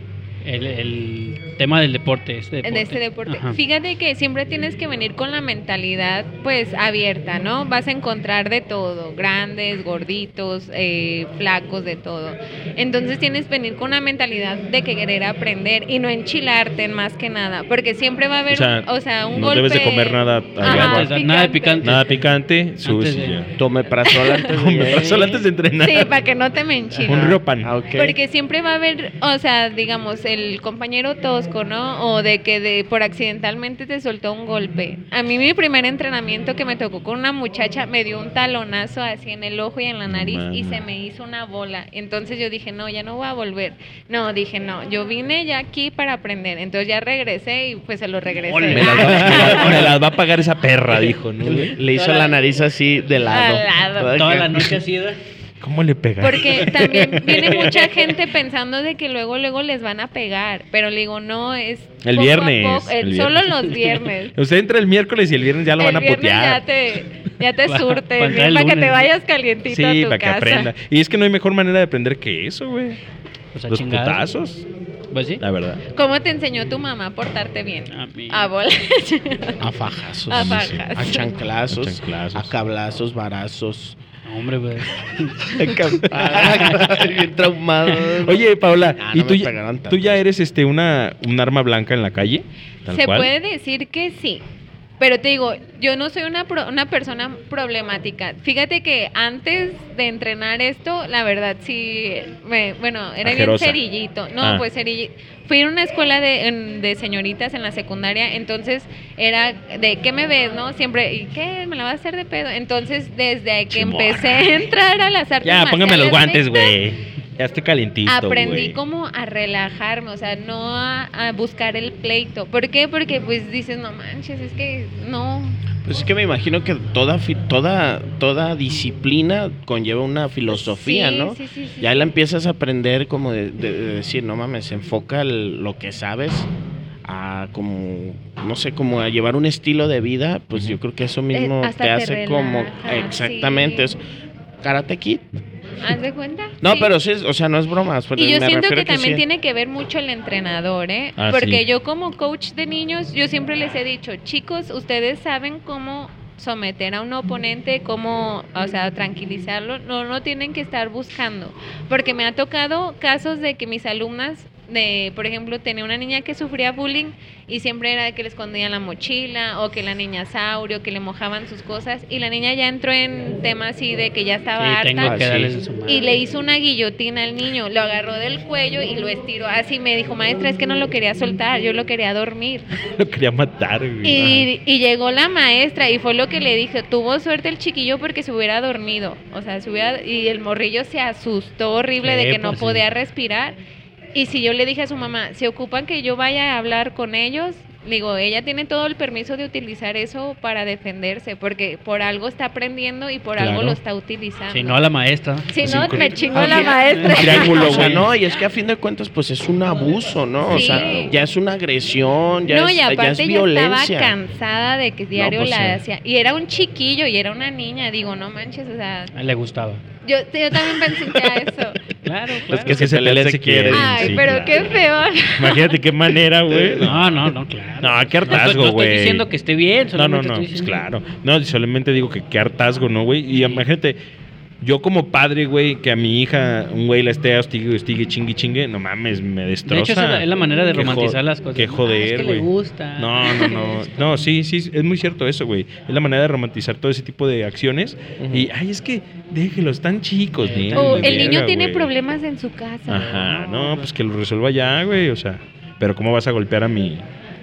el, el tema del deporte? Este deporte. En este deporte. Ajá. Fíjate que siempre tienes que venir con la mentalidad pues abierta, ¿no? Vas a encontrar de todo, grandes, gorditos, eh, flacos, de todo. Entonces tienes que venir con una mentalidad de que querer aprender y no enchilarte más que nada, porque siempre va a haber, O sea, un, o sea, un no golpe. debes de comer nada Ajá, Antes, nada de picante. Nada picante, subes Antes y de- ya. Tome prazol antes de antes de entrenar. Sí, para que no te me enchiles. Un río pan. Ah, ok. Porque siempre va a haber, o sea, digamos, el compañero tosco, ¿no? O de que de, por accidentalmente te soltó un golpe. A mí mi primer entrenamiento que me tocó con una muchacha me dio un talonazo así en el ojo y en la nariz y se me hizo una bola. Entonces yo dije, no, ya no voy a volver. No, dije, no, yo vine ya aquí para aprender. Entonces ya regresé y pues se lo regresé. Me las, va, me las- me las va a pagar esa perra, dijo, ¿no? Le hizo la nariz así de lado. Al lado. Toda la noche así, ¿verdad? ¿Cómo le pega? Porque también viene mucha gente pensando de que luego luego les van a pegar, pero le digo, no, es El poco a viernes, poco, el solo viernes. los viernes. Usted entra el miércoles y el viernes ya lo el van a putear. ya te, ya te Pa- surte, pa' para que te vayas calientito a Sí, tu para que casa. aprenda. Y es que no hay mejor manera de aprender que eso, güey. O sea, Los chingados. putazos, Pues sí. la verdad. ¿Cómo te enseñó tu mamá a portarte bien? A mí. A bola. A. A fajazos. A chanclazos. A chanclazos. A cablazos, varazos. No, Hombre, pues. Ah, bien traumado. Oye, Paola, Ah, ¿y no tú, me ya- tú eres este una un arma blanca en la calle? Tal Se cual. puede decir que sí. Pero te digo, yo no soy una, pro- una persona problemática. Fíjate que antes de entrenar esto, la verdad sí, me- bueno, era Ajerosa. bien cerillito. No, Ah. pues cerillito. Fui a una escuela de, en- de señoritas en la secundaria, entonces era de, ¿qué me ves, no? Siempre, ¿y qué? ¿Me la vas a hacer de pedo? Entonces, desde que empecé a entrar a las artes Ya, póngame los guantes, güey. Ya estoy calientito, aprendí güey. como a relajarme, o sea, no a, a buscar el pleito. ¿Por qué? Porque pues dices, no manches, es que no. Pues es que me imagino que toda, toda, toda disciplina conlleva una filosofía, Sí, ¿no? sí, sí, sí, ya la empiezas a aprender como de, de- de decir, no mames, enfoca el- lo que sabes a como, no sé, como a llevar un estilo de vida, pues yo creo que eso mismo Eh, te te hace como, exactamente, sí. es Karate Kid. ¿Haz de cuenta? No, Sí. pero sí, o sea, no es bromas. pero Y yo siento que también sí. tiene que ver mucho el entrenador, ¿eh? Ah, Porque sí. yo como coach de niños, yo siempre les he dicho, chicos, ustedes saben cómo someter a un oponente, cómo, o sea, tranquilizarlo, no, no tienen que estar buscando. Porque me ha tocado casos de que mis alumnas, de, por ejemplo, tenía una niña que sufría bullying y siempre era de que le escondían la mochila o que la niña saurio, que le mojaban sus cosas y la niña ya entró en temas así de que ya estaba Sí, harta. que. Y le hizo una guillotina al niño, lo agarró del cuello y lo estiró así. Me dijo, maestra, es que no lo quería soltar, yo lo quería dormir. Lo quería matar. Y, y llegó la maestra y fue lo que le dije, tuvo suerte el chiquillo porque se hubiera dormido. O sea, se hubiera, y el morrillo se asustó horrible Sí, de que no pues sí. podía respirar. Y si yo le dije a su mamá, se ocupan que yo vaya a hablar con ellos, digo, ella tiene todo el permiso de utilizar eso para defenderse, porque por algo está aprendiendo y por algo lo está utilizando. Si no, a la maestra. Si no, me chingo Ah, la maestra. Triángulo, O sea, güey. no, y es que a fin de cuentas, pues es un abuso, ¿no? O sea, ya es una agresión, ya, no, es, y ya aparte es ya, violencia. estaba cansada de que diario pues, la sí. hacía. Y era un chiquillo y era una niña. Digo, no manches, o sea, le gustaba. Yo, yo también pensé eso. Claro, Los claro. que se se pelean pelean se se quieren. quieren. Ay, sí, pero claro. qué feo. Imagínate qué manera, güey. No, no, no, claro. No, qué No estoy- hartazgo, no estoy güey. diciendo que esté bien, No, no, no, estoy pues diciendo- claro. No, solamente digo que qué hartazgo, ¿no, güey? Y imagínate, yo como padre, güey, que a mi hija, un güey la esté hostigue, hostigue, chingue, chingue, no mames, me destroza. De hecho, esa es la, es la manera de romantizar las cosas. Qué ¿no? Ah, joder, es que güey. le gusta. No, no, no. No, sí, sí, es muy cierto eso, güey. Es la manera de romantizar todo ese tipo de acciones. Y, ay, es que déjelos, tan chicos, Eh, O el niño tiene güey. problemas en su casa. Ajá, no, pues que lo resuelva ya, güey, o sea. Pero ¿cómo vas a golpear a mi,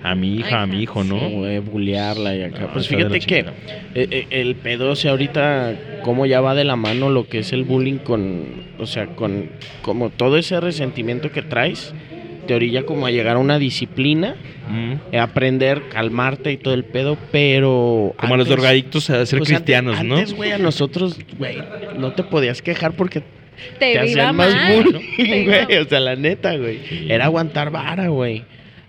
a mi hija, a mi hijo, no? Sí, güey, bulearla y acá. No, pues fíjate que eh, eh, el pedo, o sea, ahorita, cómo ya va de la mano lo que es el bullying con, o sea, con como todo ese resentimiento que traes, te orilla como a llegar a una disciplina, Mm. eh, aprender, calmarte y todo el pedo, pero... Como a los drogadictos a ser pues, cristianos, antes- ¿no? Antes, güey, a nosotros, güey, no te podías quejar porque Te, hacían más mal. bullying, güey. O sea, la neta, güey. Era aguantar vara, güey.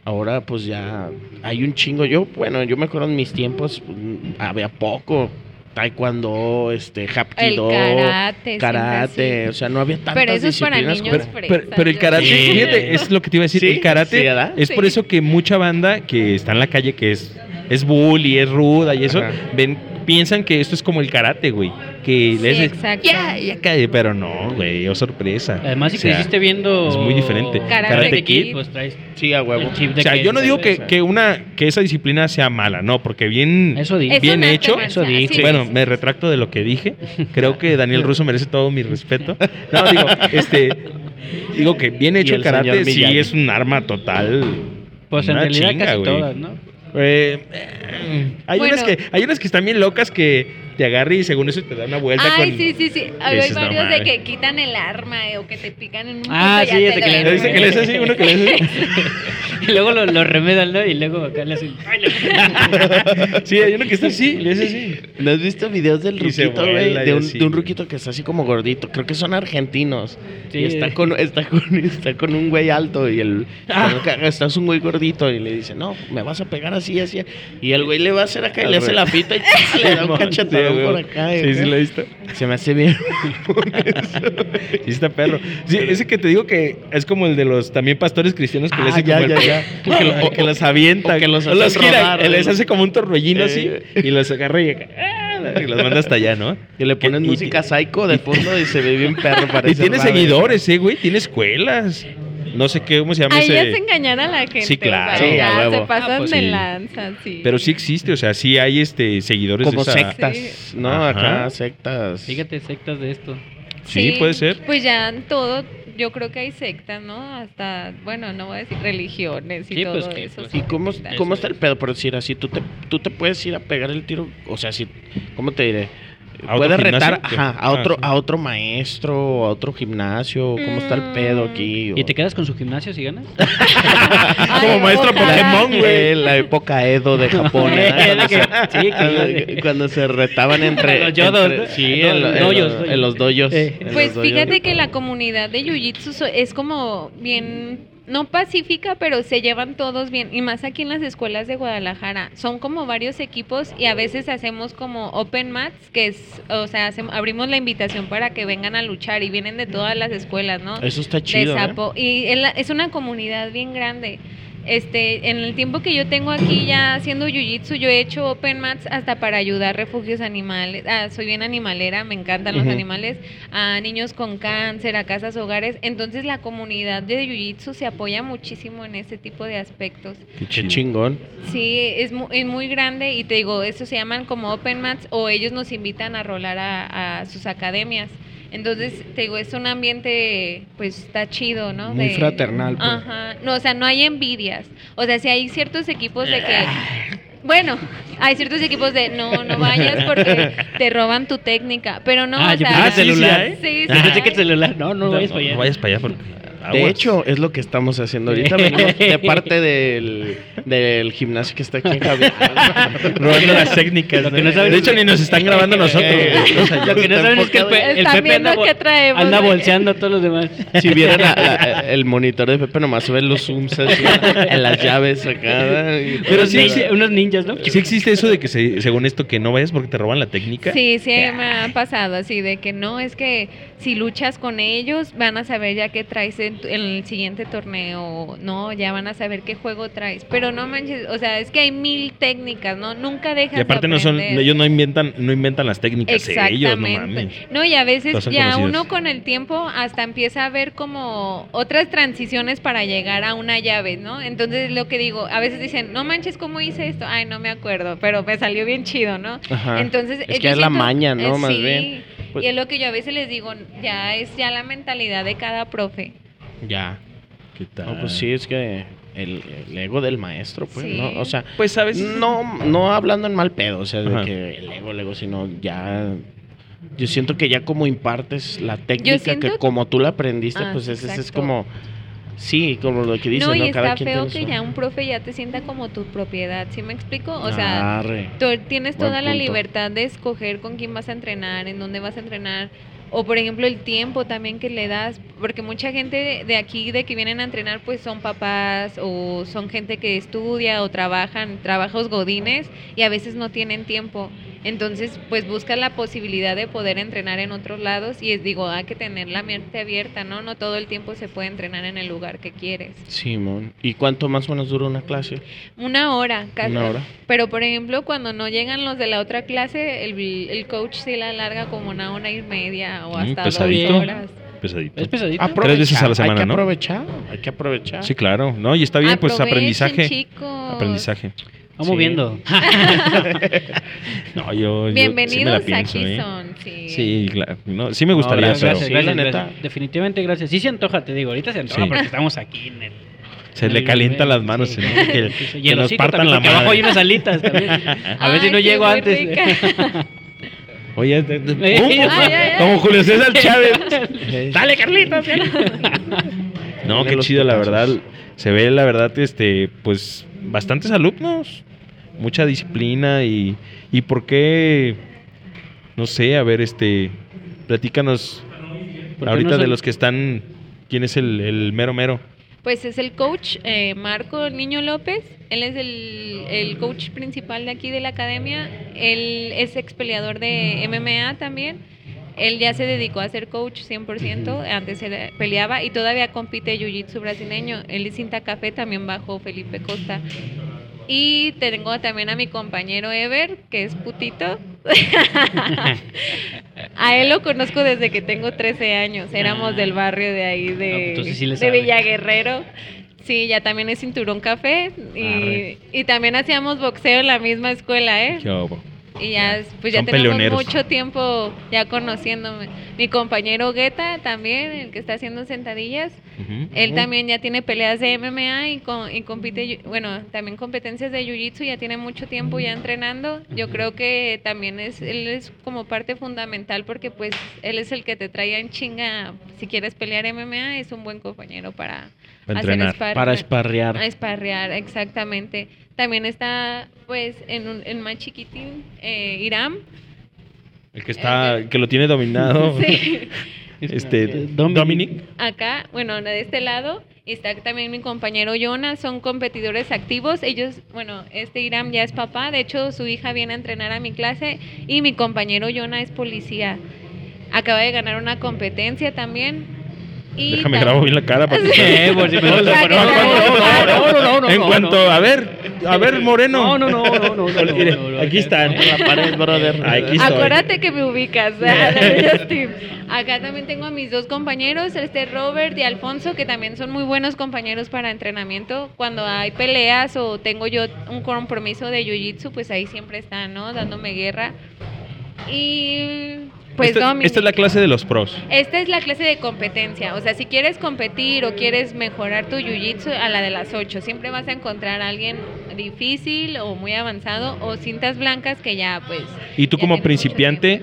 Ahora, pues ya hay un chingo. Yo, bueno, yo me acuerdo en mis tiempos, mm, había poco. Taekwondo, este, El Hapkido, karate. karate. O sea, no había tantas Pero eso es para disciplinas niños como- Pero, fresas, pero- pero el karate, Sí. fíjate, es lo que te iba a decir. Sí, el karate es por eso que mucha banda que está en la calle, que es, es bully, es ruda y eso, Ajá. ven, piensan que esto es como el karate, güey. Que Sí, les exacto. ya, ya cae, pero no, güey, oh sorpresa. Además, si O sea, creciste viendo. es muy diferente. Karate Karate Kid, Kid, pues traes Sí, a huevo. el chip de O sea, que yo no digo que, esa. que una que esa disciplina sea mala, no, porque bien Eso bien hecho. Eso dije. sí, bueno, sí, me retracto de lo que dije. Creo que Daniel Russo merece todo mi respeto. No, digo, este digo que bien hecho Y el karate sí es un arma total. Pues en realidad chinga, casi güey. todas, ¿no? Eh, eh, hay Bueno. unas que hay unas que están bien locas que te agarran y según eso te dan una vuelta Ay, con sí, sí, sí. Hay Dices, no varios de que quitan el arma eh, o que te pican en un Ah, sí, te que le-. Dice que le hace así, uno que le hace así. Y luego lo, lo remedan, ¿no? Y luego acá le hacen. Sí, hay uno que está así, le hace así. ¿No has visto videos del ruquito, güey? De un, de un ruquito que está así como gordito. Creo que son argentinos. Sí. Y está con, está, con, está con un güey alto y el... Ah. Estás un güey gordito y le dice, no, me vas a pegar así, así. Y el güey le va a hacer acá y Al le hace la pita y le da un Sí, cachetadón güey. por acá. Sí, sí lo he visto. Se me hace bien. Sí, está perro. Sí, ese que te digo que es como el de los también pastores cristianos que Ah, le hacen ya, como el- ya, ya. Que, lo- que los avienta. O que los o hacen gira, rodar, él ¿no? les hace como un torbellino así Eh. y los agarra y, ah, y los manda hasta allá, ¿no? Y le ponen y- música psycho de fondo y se ve bien perro. Y Parece tiene seguidores, eh, güey. Tiene escuelas. No sé qué, cómo se llama Ahí ya es ese. engañar a la gente. Sí, claro. o sea, Sí, a ya huevo. se pasan Ah, pues de sí. lanza, sí. Pero sí existe, o sea, sí hay este seguidores Como de esa. sectas, Sí. ¿no? Ajá. Acá, sectas. Fíjate, sectas de esto. Sí, puede ser. Pues ya todo, yo creo que hay sectas, ¿no? Hasta, bueno, no voy a decir religiones y Sí, todo pues, que, eso. pues, ¿Y cómo, cómo es. está el pedo? Por decir así, tú te, tú te puedes ir a pegar el tiro. O sea, si, ¿cómo te diré? ¿A otro Puedes retar ajá, a, Ah, otro, sí. a otro maestro, a otro gimnasio. ¿Cómo está el pedo Mm. aquí? ¿Y te quedas con su gimnasio si ganas? Como maestro. Pokémon, güey. La época Edo de Japón. ¿eh? Cuando se- sí, que- cuando- Cuando se retaban entre... Los yodos. Sí, No, en, doyos, en los doyos. Eh. en Pues los doyos. fíjate que la comunidad de Jiu-Jitsu es como bien, no pacífica, pero se llevan todos bien. Y más aquí en las escuelas de Guadalajara. Son como varios equipos y a veces hacemos como open mats, que es, o sea, hacemos- abrimos la invitación para que vengan a luchar y vienen de todas las escuelas, ¿no? Eso está de chido, ¿eh? sapo. Y es una comunidad bien grande. Este, en el tiempo que yo tengo aquí ya haciendo jiu-jitsu, yo he hecho open mats hasta para ayudar a refugios animales. Ah, soy bien animalera, me encantan los animales, a niños con cáncer, a casas hogares. Entonces la comunidad de jiu-jitsu se apoya muchísimo en ese tipo de aspectos. Qué chingón. Sí, es muy, es muy grande y te digo, eso se llaman como open mats o ellos nos invitan a rolar a, a sus academias. Entonces, te digo, es un ambiente, pues está chido, ¿no? Muy fraternal, pues. Ajá. No, o sea, no hay envidias. O sea, si hay ciertos equipos de que. Bueno, hay ciertos equipos de no, no vayas porque te roban tu técnica. Pero no, ah, o yo sea. pensé que sí, celular. sí, Sí, sí, Yo pensé hay. que el celular. No, no, No, vayas para allá. no vayas para allá porque. De hecho, es lo que estamos haciendo ahorita. Venimos de parte del, del gimnasio que está aquí en Javier. robando las técnicas. Que de hecho, ni nos están grabando nosotros. Lo que no saben es que el. Pe- Pepe anda, traemos, güey. bolseando a todos los demás. Si vieran la- la- el monitor de Pepe, nomás ven los zooms así en las llaves acá. Pero sí, Unos sí, unos ninjas, ¿no? ¿Sí existe eso de que se- según esto que no vayas porque te roban la técnica? Sí, sí me ha pasado así de que no, es que si luchas con ellos van a saber ya que traes en en, el siguiente torneo, no, ya van a saber qué juego traes. Pero no manches, o sea, es que hay mil técnicas, ¿no? Nunca dejas Y aparte de no son, ellos no inventan, no inventan las técnicas ellos, no mames. No, y a veces ya uno con el tiempo hasta empieza a ver como otras transiciones para llegar a una llave, ¿no? Entonces lo que digo, a veces dicen, no manches, ¿cómo hice esto? Ay, no me acuerdo, pero me salió bien chido, ¿no? Ajá. Entonces, es que es la maña, ¿no? eh, Más sí, bien. Pues- y es lo que yo a veces les digo, ya es ya la mentalidad de cada profe. Ya. ¿Qué tal? No, pues sí, es que el, el ego del maestro, pues, Sí. ¿no? O sea, Pues sabes, no, no hablando en mal pedo, o sea, de Ajá. que el ego, el ego, sino ya. Yo siento que ya como impartes la técnica que como tú la aprendiste, Ah, pues ese es, como. Sí, como lo que dicen, no, ¿no? y Cada está quien feo que su- ya un profe ya te sienta como tu propiedad, ¿sí me explico? O sea, Arre. Tú tienes Buen toda la punto. libertad de escoger con quién vas a entrenar, en dónde vas a entrenar, o por ejemplo el tiempo también que le das, porque mucha gente de- aquí, de que vienen a entrenar, pues son papás o son gente que estudia o trabajan, trabajos godines y a veces no tienen tiempo. Entonces, pues busca la posibilidad de poder entrenar en otros lados y es digo, hay que tener la mente abierta, ¿no? No todo el tiempo se puede entrenar en el lugar que quieres. Simón. ¿Y cuánto más o menos dura una clase? Una hora, casi. Una hora. Pero, por ejemplo, cuando no llegan los de la otra clase, el, el coach sí la alarga como una hora y media o Mm, hasta pesadito. dos horas. pesadito. Es pesadito. Aprovechar, veces a la Hay semana, que ¿no? aprovechar, hay que aprovechar. Sí, claro. No, y está bien, pues Aprovechen, aprendizaje. chicos. Aprendizaje. Vamos Sí. viendo. No, yo, yo sí me Bienvenidos la pienso, aquí ¿eh? son. Sí. Sí, claro. No, sí me gustaría, gracias, pero gracias, sí, gracias, la gracias. neta. Definitivamente gracias. Sí se antoja, te digo. Ahorita se antoja Sí. porque estamos aquí en el... se le calientan las manos. sí, ¿no? sí, que sí, sí. Y que el nos partan también, la porque abajo hay unas alitas también. A ver si no sí, llego antes. rica. Oye, como Julio César Chávez. Dale, Carlitos. No, qué chido, la verdad. Se ve, la verdad, este, pues, bastantes alumnos. Mucha disciplina y, y por qué, no sé, a ver, este, platícanos ¿Por qué ahorita no de los que están, ¿quién es el, el mero mero? Pues es el coach eh, Marco Niño López. Él es el, el coach principal de aquí de la academia. Él es ex peleador de MMA también. Él ya se dedicó a ser coach 100%. Antes era- peleaba y todavía compite jiu-jitsu brasileño. Él es cinta café, también bajo Felipe Costa. Y tengo también a mi compañero Ever, que es putito. a él lo conozco desde que tengo 13 años. Éramos Ah. del barrio de ahí No, pues de, entonces sí le de. Villaguerrero. Sí, ya también es cinturón café. Y, y también hacíamos boxeo en la misma escuela, ¿eh? ¿Qué? Y ya, pues ya Son tenemos peleoneros. mucho tiempo ya conociéndome. Mi compañero Guetta también, el que está haciendo sentadillas. Él también ya tiene peleas de MMA y, con, y compite, bueno, también competencias de Jiu-Jitsu, ya tiene mucho tiempo ya entrenando. Yo creo que también es, él es como parte fundamental porque pues él es el que te trae en chinga, si quieres pelear MMA, es un buen compañero para, Para hacer entrenar. sparring. Para esparrear. A esparrear, exactamente. También está pues en, un, en más chiquitín, eh, Iram. El que está, el que lo tiene dominado. Sí. Este, Dominic. Dominic. acá, bueno, de este lado, y está también mi compañero Jonas, son competidores activos. Ellos, bueno, este Iram ya es papá, de hecho su hija viene a entrenar a mi clase y mi compañero Jonas es policía. Acaba de ganar una competencia también. Y Déjame grabo bien la cara para que Eh, O sea, no, no, está no, En cuanto, a ver, a ver, Moreno. No, no, no, no, no, aquí no. En la pared, brother. Aquí estoy. Acuérdate que me ubicas. Acá también tengo a mis dos compañeros, este Robert y Alfonso, que también son muy buenos compañeros para entrenamiento. Cuando hay peleas o tengo yo un compromiso de jiu-jitsu, pues ahí siempre están, ¿no? Dándome guerra. Y pues esta, Dominic. esta es la clase de los pros. Esta es la clase de competencia. O sea, si quieres competir o quieres mejorar tu jiu-jitsu, a la de las 8. Siempre vas a encontrar a alguien difícil o muy avanzado o cintas blancas que ya, pues. Y tú como principiante,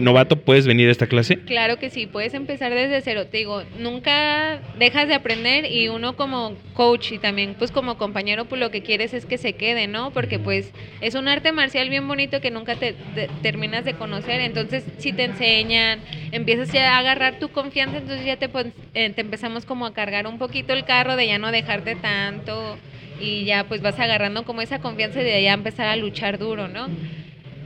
novato, puedes venir a esta clase. Claro que sí, puedes empezar desde cero. Te digo, nunca dejas de aprender y uno como coach y también pues como compañero, pues lo que quieres es que se quede, ¿no? Porque pues es un arte marcial bien bonito que nunca te, te- terminas de conocer. Entonces, si te enseñan, empiezas ya a agarrar tu confianza, entonces ya te, eh, te empezamos como a cargar un poquito el carro de ya no dejarte tanto y ya pues vas agarrando como esa confianza y de ya empezar a luchar duro, ¿no?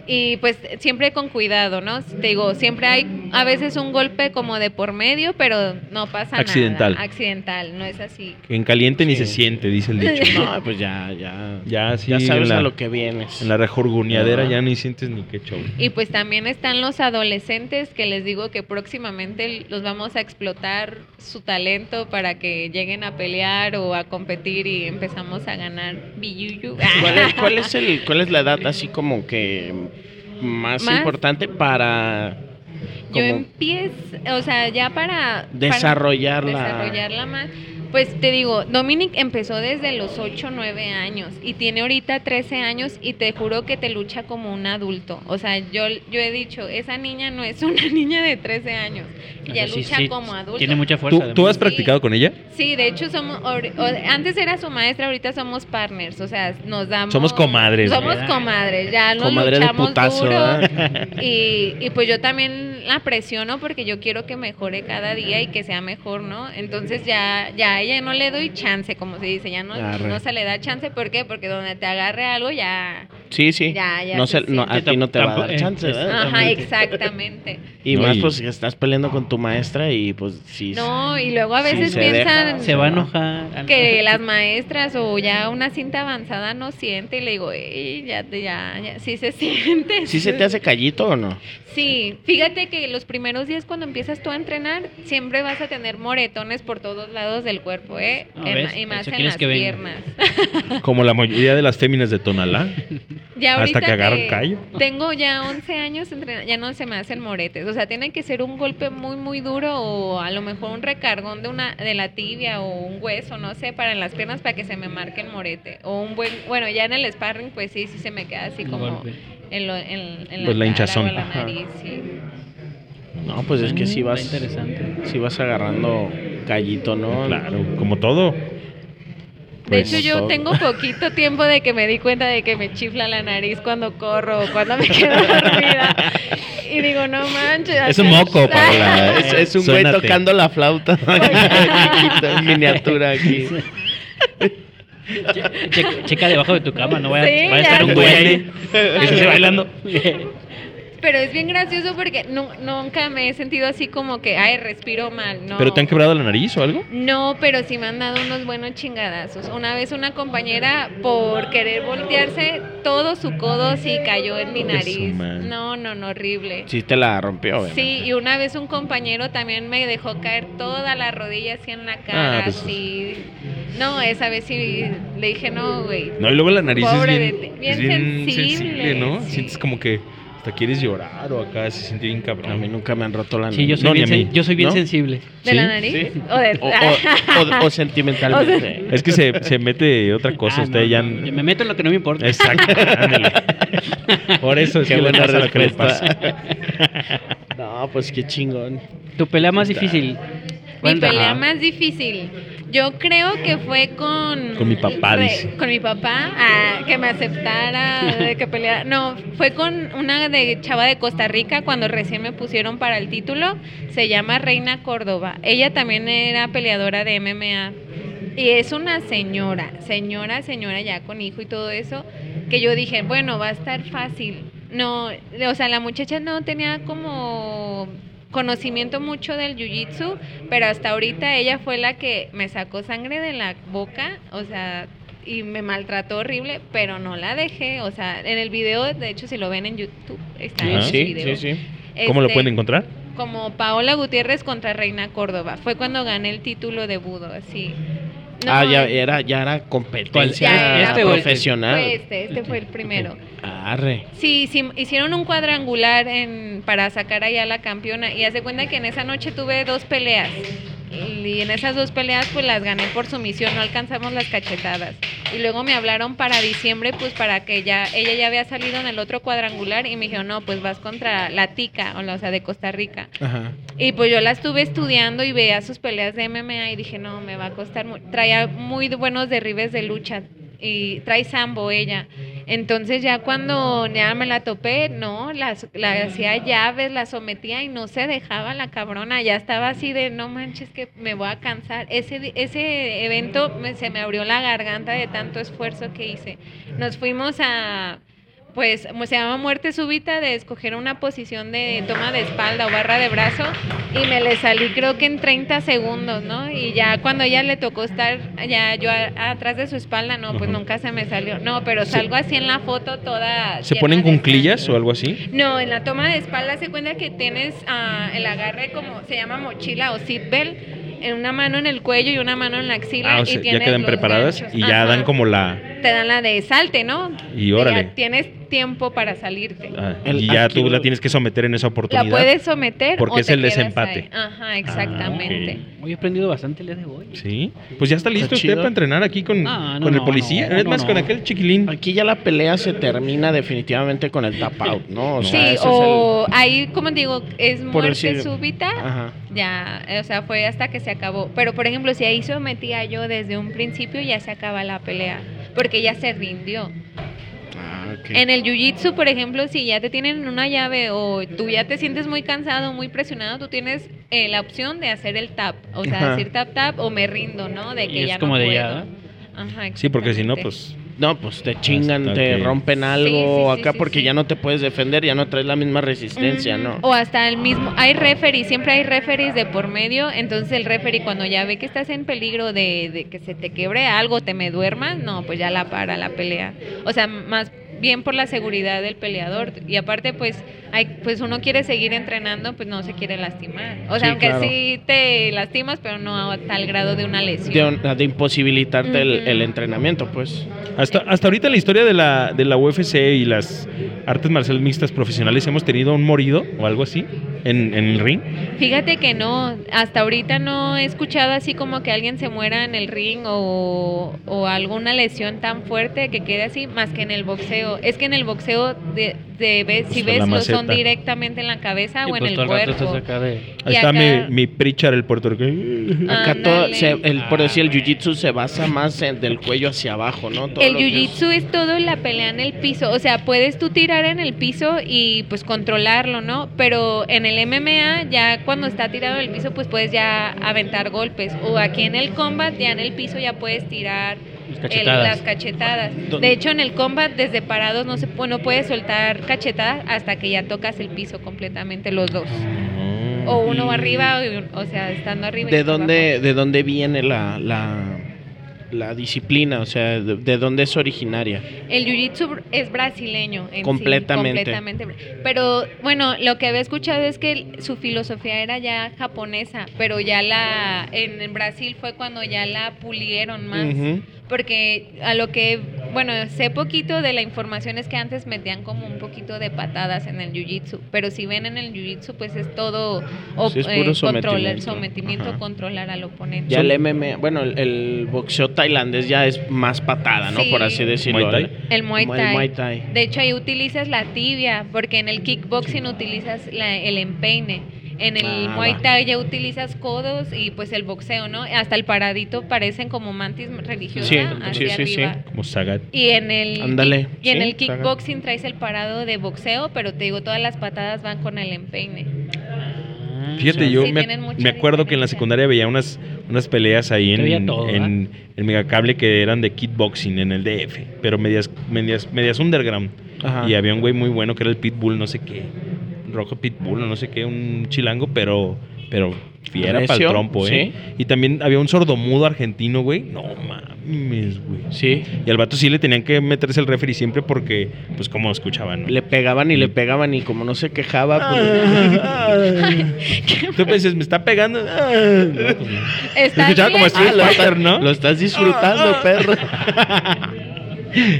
Y pues siempre con cuidado, ¿no? Te digo, siempre hay a veces un golpe como de por medio, pero no pasa Accidental. nada. Accidental. no es así. En caliente ni se siente, dice el dicho. No, pues ya, ya. Ya, sí, ya sabes la- a lo que vienes. En la rejurguneadera Ajá. ya ni sientes ni qué show. Y pues también están los adolescentes que les digo que próximamente los vamos a explotar su talento para que lleguen a pelear o a competir y empezamos a ganar billuyu. ¿Cuál es, cuál es el, ¿Cuál es la edad así como que más, Más. importante para Yo empiezo, o sea, ya para desarrollarla? para desarrollarla más. Pues te digo, Dominic empezó desde los 8 o 9 años y tiene ahorita 13 años y te juro que te lucha como un adulto. O sea, yo, yo he dicho, esa niña no es una niña de 13 años, ella O sea, sí, lucha sí, como adulto. Tiene mucha fuerza. ¿Tú, además. ¿Tú has Sí. practicado con ella? Sí, de hecho somos or- o- antes era su maestra, ahorita somos partners, o sea, nos damos Somos comadres, Somos ¿verdad? comadres, ya nos Comadre de luchamos putazo, duro. Y, y pues yo también la presiono porque yo quiero que mejore cada día y que sea mejor, ¿no? Entonces ya ya ella no le doy chance, como se dice, ya no, Arre. no se le da chance, ¿por qué? Porque donde te agarre algo ya Sí, sí. Ya, ya no se no, a ti no te va a dar Tampoco- chance, eh, ¿verdad? Ajá, Exactamente. Y No, más y- pues que estás peleando con tu maestra y pues sí. No, y luego a Sí, veces se piensan deja. Se va a enojar. que las maestras o ya una cinta avanzada no siente y le digo, "Ey, ya, te- ya, ya, sí se siente. ¿Sí se te hace callito o no? Sí, fíjate que los primeros días cuando empiezas tú a entrenar, siempre vas a tener moretones por todos lados del cuerpo, ¿eh? No, En- ¿ves? y más Eso en las que piernas. Como la mayoría de las féminas de Tonalá. Ya Hasta ahorita que agarran callo. Tengo ya 11 años entrenando, ya no se me hacen moretes. O sea, tiene que ser un golpe muy, muy duro o a lo mejor un recargón de una de la tibia o un hueso, no sé, para en las piernas para que se me marque el morete. O un buen, bueno, ya en el sparring, pues sí, sí se me queda así como en, lo- en, en Pues la hinchazón. o en la Ajá. nariz, sí. No, pues es que sí Mm, vas, sí vas agarrando callito, ¿no? Claro, como todo. De hecho, yo todo. tengo poquito tiempo de que me di cuenta de que me chifla la nariz cuando corro o cuando me quedo dormida. Y digo, no manches. Es un moco, Paola. Es, es un güey tocando la flauta en miniatura aquí. Che- checa, checa debajo de tu cama, no vaya, Sí, vaya a estar un güey ahí. Que se esté bailando. Pero es bien gracioso porque nu- nunca me he sentido así como que, ay, respiro mal. No. ¿Pero te han quebrado la nariz o algo? No, pero sí me han dado unos buenos chingadazos. Una vez una compañera, por querer voltearse, todo su codo sí cayó en mi nariz. No, no, no, horrible. Sí te la rompió, obviamente. Sí, y una vez un compañero también me dejó caer toda la rodilla así en la cara, Ah, pues- así. No, esa vez sí le dije, no, güey. No, y luego la nariz Pobre es bien. Bien es bien sensible, sensible, ¿no? sí. Sientes como que hasta quieres llorar o acá se siente bien cabrón. A mí nunca me han roto la nariz. Sí, yo soy, No, bien, a mí. sen- yo soy bien ¿No? sensible. ¿De ¿Sí? la nariz? ¿Sí? O de... O, o- o- o sentimentalmente. Es que se, se mete otra cosa, Ah, usted no, ya... no, yo me meto en lo que no me importa. Exacto. Por eso es Qué que le buena pasa lo que le pasa. respuesta. No, pues qué chingón. Tu pelea más Está. difícil. Mi pelea más difícil. Yo creo que fue con... Con mi papá, dice. Con mi papá, ah, que me aceptara, de que peleara. No, fue con una de chava de Costa Rica cuando recién me pusieron para el título. Se llama Reina Córdoba. Ella también era peleadora de MMA. Y es una señora, señora, señora ya con hijo y todo eso, que yo dije, bueno, va a estar fácil. No, o sea, la muchacha no tenía como conocimiento mucho del jiu-jitsu, pero hasta ahorita ella fue la que me sacó sangre de la boca, o sea, y me maltrató horrible, pero no la dejé, o sea, en el video, de hecho, si lo ven en YouTube, está en Ajá. el Sí, video. sí, sí. ¿Cómo lo Este, pueden encontrar? como Paola Gutiérrez contra Reina Córdoba. Fue cuando gané el título de budo, así. No, ah, ya era, ya era competencia Ya era ¿Este este? profesional. Fue este, este fue el primero. Arre. Sí, sí, hicieron un cuadrangular en, para sacar allá a la campeona y hace cuenta que en esa noche tuve dos peleas y en esas dos peleas pues las gané por sumisión, no alcanzamos las cachetadas. Y luego me hablaron para diciembre pues para que ya, ella ya había salido en el otro cuadrangular y me dijeron, no, pues vas contra la tica, o sea, de Costa Rica. Ajá. Y pues yo la estuve estudiando y veía sus peleas de MMA y dije, no, me va a costar. Traía muy buenos derribes de lucha y trae sambo ella. Entonces ya cuando ya me la topé, no, la, la hacía llaves, la sometía y no se dejaba la cabrona. Ya estaba así de, no manches que me voy a cansar. Ese, ese evento me- se me abrió la garganta de tanto esfuerzo que hice. Nos fuimos a pues se llama muerte súbita de escoger una posición de toma de espalda o barra de brazo y me le salí creo que en 30 segundos, ¿no? Y ya cuando ella le tocó estar ya yo a- atrás de su espalda, no, pues Ajá. nunca se me salió. No, pero salgo así en la foto toda... ¿Se ponen cunclillas o algo así? No, en la toma de espalda se cuenta que tienes ah, el agarre como se llama mochila o seatbelt, en una mano en el cuello y una mano en la axila Ah, o y sea, ya tienes quedan preparadas ganchos. y ya Ajá. dan como la... te dan la de salte, ¿no? Y órale. Ya tienes tiempo para salirte. ah, El- y ya aquí tú la tienes que someter en esa oportunidad. La puedes someter Porque o es te el desempate. ahí. Ajá, exactamente. ok. Hoy he aprendido bastante el día de hoy. Sí, pues ya está listo Está usted para entrenar aquí con, Ah, no, con el policía. no, es no, más, no. con aquel chiquilín. Aquí ya la pelea se termina definitivamente con el tap out, ¿no? O Sí, sea, es o ahí, como digo, es muerte decir- súbita. Ajá. Ya, o sea, fue hasta que se acabó. Pero, por ejemplo, si ahí sometía yo desde un principio, ya se acaba la pelea. Porque ya se rindió. Ah. En el jiu-jitsu, por ejemplo, si ya te tienen en una llave o tú ya te sientes muy cansado, muy presionado, tú tienes eh, la opción de hacer el tap. O sea, Ajá. decir tap tap o me rindo, ¿no? De Y que es ya como no de puedo. ya, Ajá, Sí, porque si no, exactamente. pues... No, pues te chingan, Hasta te que- rompen algo Sí, sí, sí, acá sí, porque sí. ya no te puedes defender, ya no traes la misma resistencia. ¿no? O hasta el mismo, hay referees, siempre hay referees de por medio, entonces el referee cuando ya ve que estás en peligro de, de que se te quebre algo, te me duermas, no, pues ya la para la pelea. O sea, más bien por la seguridad del peleador y aparte pues hay pues uno quiere seguir entrenando, pues no se quiere lastimar. O sea, Sí, aunque claro. sí te lastimas, pero no a tal grado de una lesión. De, un- de imposibilitarte el entrenamiento, pues. Hasta, hasta ahorita en la historia de la, de la UFC y las artes marciales mixtas profesionales hemos tenido un morido o algo así en, en el ring. Fíjate que no, hasta ahorita no he escuchado así como que alguien se muera en el ring o, o alguna lesión tan fuerte que quede así, más que en el boxeo. Es que en el boxeo, de, de- ves- si ves, lo son directamente en la cabeza Y o en pues el cuerpo. estás acá de... Ahí Y está acá- mi, mi Pritchard, el puertorriqueño. Acá todo, se- el, por decir, el jiu-jitsu se basa más en del cuello hacia abajo, ¿no? Todo El que es- jiu-jitsu es todo la pelea en el piso, o sea, puedes tú tirar en el piso y pues controlarlo, ¿no? Pero en el MMA ya cuando está tirado en el piso pues puedes ya aventar golpes o aquí en el combat ya en el piso ya puedes tirar Las el- cachetadas. las cachetadas. ¿Dónde? De hecho en el combat desde parados no se no puedes soltar cachetadas hasta que ya tocas el piso completamente los dos. O uno Y- arriba, o, sea, estando arriba. ¿De dónde, abajo. ¿De dónde viene la, la, la disciplina? O sea, de, de dónde es originaria? El jiu-jitsu es brasileño. en sí, Completamente. completamente. Pero bueno, lo que había escuchado es que su filosofía era ya japonesa, pero ya la. En, en Brasil fue cuando ya la pulieron más. Ujú. Porque a lo que. Bueno, sé poquito de la información es que antes metían como un poquito de patadas en el jiu-jitsu. Pero si ven en el jiu-jitsu, pues es todo. O, Sí, es puro controlar, sometimiento. sometimiento, Ajá. controlar al oponente. Ya el MMA, bueno, el, el boxeo tailandés ya es más patada, ¿no? Sí. Por así decirlo. Muay Thai. El Muay Thai. el Muay Thai. De hecho, ahí utilizas la tibia, porque en el kickboxing utilizas la- el empeine. En el Ah, Muay. Thai ya utilizas codos y pues el boxeo, ¿no? Hasta el paradito parecen como mantis religiosa Sí, hacia sí, sí. Como Sagat. Y en el Ándale, y en sí, el está kickboxing traes el parado de boxeo, pero te digo, todas las patadas van con el empeine. Ah, Fíjate, yo Sí, me, me acuerdo que en la secundaria veía unas, unas peleas ahí en, todo, en, en Megacable que eran de kickboxing en el DF, pero medias, medias, medias underground. Ajá. Y había un güey muy bueno que era el Pitbull, no sé qué. Rojo Pitbull, o no sé qué, un chilango, pero, pero fiera para el trompo, ¿eh? Y también había un sordomudo argentino, güey. No mames, güey. Sí. Y al vato sí le tenían que meterse el referee siempre porque, pues, como escuchaban, ¿no? Le pegaban y le pegaban y como no se quejaba, pues, Tú piensas, me está pegando. Ah, no, pues, no. Se ¿Estás escuchaba como bien? Street Ah, lo, ¿no? lo estás disfrutando, perro.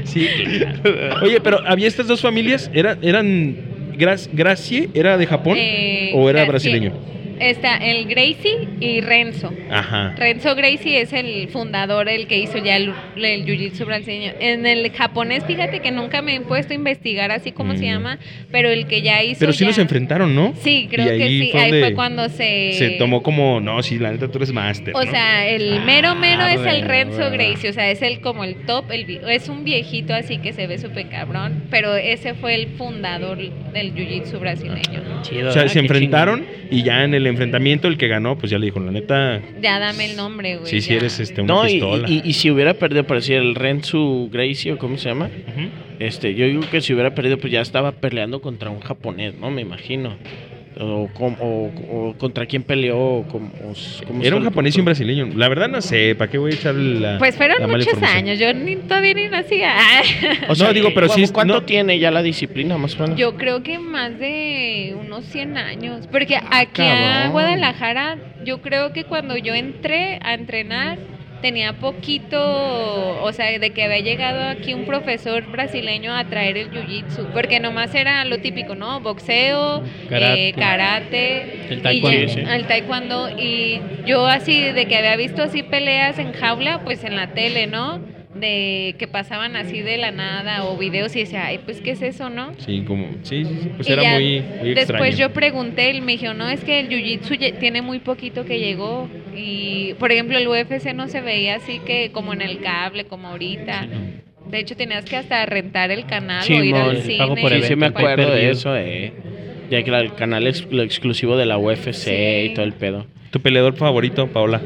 Sí, claro. Oye, pero había estas dos familias, ¿Era, eran Gracie, era de Japón Eh, o era brasileño? Está el Gracie y Renzo. Ajá. Renzo Gracie es el fundador, el que hizo ya el, el jiu-jitsu brasileño. En el japonés, fíjate que nunca me he puesto a investigar así como Mm. se llama, pero el que ya hizo. Pero sí ya- los enfrentaron, ¿no? Sí, creo Y que ahí sí. fue ahí fue cuando se. Se tomó como, no, sí, la neta tú eres máster. O ¿no? sea, el mero mero es el Ah, Renzo bueno. Gracie, o sea, es el como el top, el, es un viejito así que se ve súper cabrón, pero ese fue el fundador del jiu-jitsu brasileño. Chido, O sea, ah, se enfrentaron y ya en el el enfrentamiento, el que ganó, pues ya le dijo, la neta, Ya dame el nombre, güey. sí, si ya. eres este, una No, y, pistola. y- y si hubiera perdido, parecía el Renzu Gracie o cómo se llama. Este, yo digo que si hubiera perdido, pues ya estaba peleando contra un japonés, ¿no? Me imagino. O, o- o contra quién peleó. o cómo Era un japonés y un brasileño. La verdad no sé, ¿para qué voy a echarle la Pues fueron la muchos años, yo ni, todavía ni nacía. O sea, No, digo, pero ¿cu- sí- ¿Cuánto no- tiene ya la disciplina, más o menos? Yo creo que más de unos 100 años. Porque Ah, aquí a cabrón. Guadalajara, yo creo que cuando yo entré a entrenar, tenía poquito, o sea, de que había llegado aquí un profesor brasileño a traer el jiu-jitsu. Porque nomás era lo típico, ¿no? Boxeo, Karate. eh, karate, El y taekwondo. sí. el taekwondo. Y yo así, de que había visto así peleas en jaula, pues en la tele, ¿no? De que pasaban así de la nada o videos y decía, ay, pues, ¿qué es eso, no? Sí, como, sí, sí, sí, pues Y era ya muy, muy Después extraño. yo pregunté, él me dijo, no, es que el jiu-jitsu tiene muy poquito que llegó. Y, por ejemplo, el UFC no se veía así que como en el cable, como ahorita. De hecho, tenías que hasta rentar el canal o ir al el cine. pago por sí, sí me acuerdo de eso, eh. Ya que el canal es lo exclusivo de la UFC Sí. y todo el pedo. ¿Tu peleador favorito, Paola?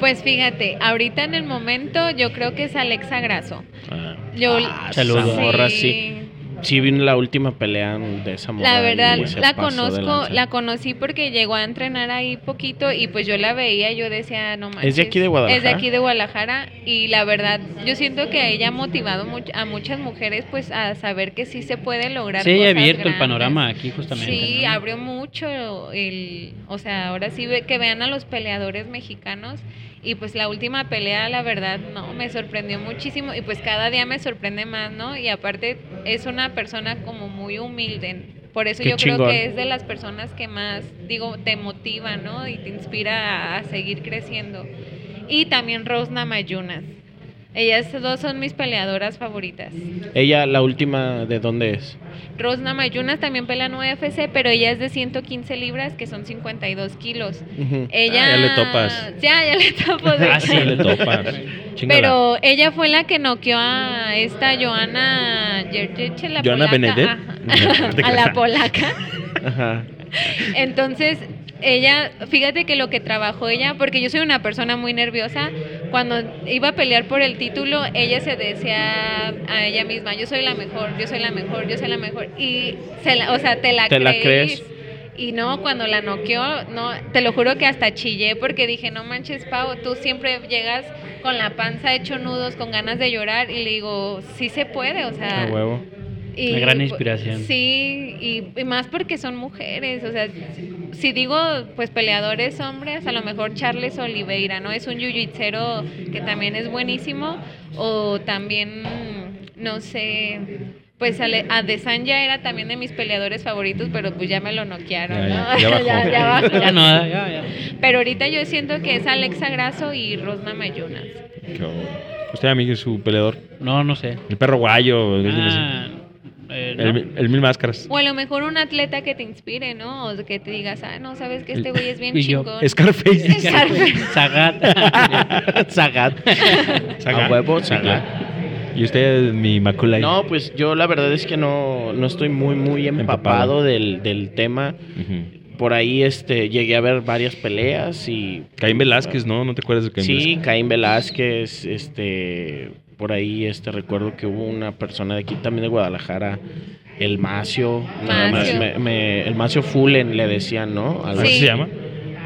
Pues fíjate, ahorita en el momento yo creo que es Alexa Grasso. Ah, Yo, Ah, Saludos. esa morra, sí. Sí, vi la última pelea de esa morra. La verdad, la conozco, la conocí porque llegó a entrenar ahí poquito y pues yo la veía, yo decía, no manches. ¿Es de aquí de Es de Guadalajara? aquí de Guadalajara y la verdad, yo siento que ella ha motivado a muchas mujeres pues a saber que sí se puede lograr Sí, ha abierto el grandes. panorama aquí justamente. Sí, ¿no? abrió mucho el, o sea, ahora sí ve, que vean a los peleadores mexicanos y pues la última pelea, la verdad, no, me sorprendió muchísimo y pues cada día me sorprende más, ¿no? Y aparte es una persona como muy humilde. Por eso Qué yo creo que es de las personas que más, digo, te motiva, ¿no? Y te inspira a, a seguir creciendo. Y también Rosna Mayunas. Ellas dos son mis peleadoras favoritas. Ella, la última, ¿de dónde es? Rosna Mayunas también pelea en UFC, pero ella es de 115 libras, que son 52 kilos. Ella... Ah, ya le topas. Ya, ya le topo. de- Ah, sí, le topas. Pero ella fue la que noqueó a esta Joana. Ajá. No, a la polaca. Ajá. Entonces, ella, fíjate que lo que trabajó ella, porque yo soy una persona muy nerviosa, cuando iba a pelear por el título, ella se decía a ella misma, yo soy la mejor, yo soy la mejor, yo soy la mejor. Y, se la- o sea, te la ¿Te la crees. Y no, cuando la noqueó, no, te lo juro que hasta chillé porque dije, no manches, Pau, tú siempre llegas con la panza hecho nudos, con ganas de llorar, y le digo, sí se puede, o sea, huevo. Y, Una gran inspiración. Sí, y, y más porque son mujeres. O sea, si- digo, pues peleadores hombres, a lo mejor Charles Oliveira, ¿no? Es un jiu-jitsu que también es buenísimo. O también, no sé, pues Ale- Adesanya era también de mis peleadores favoritos, pero pues ya me lo noquearon, Ya, ¿no? ya, ya bajó. ya, ya bajó. Ya no, ya, ya. Pero ahorita yo siento que es Alexa Grasso y Rosna Mayunas. ¿Usted, amigo, es su peleador? No, no sé. El perro guayo. Ah, eh, no. el, el mil máscaras. O a lo mejor un atleta que te inspire, ¿no? O que te digas, ah, no, sabes que este güey es bien chingón. Scarface. Scarface. Zagat. Zagat. Zagat. A huevo, Sí, Zagat. Y usted, mi Maculay. No, pues yo la verdad es que no, no estoy muy, muy empapado, Empapado. Del, del tema. Por ahí este, llegué a ver varias peleas y... Caín Velázquez, ¿no? ¿No te acuerdas de Caín Sí, Caín Velázquez, este, por ahí este, recuerdo que hubo una persona de aquí también de Guadalajara, el Macio, nada más, Macio. me- me- el Macio Fullen le decían, ¿no? Algo ¿Cómo Sí. se llama?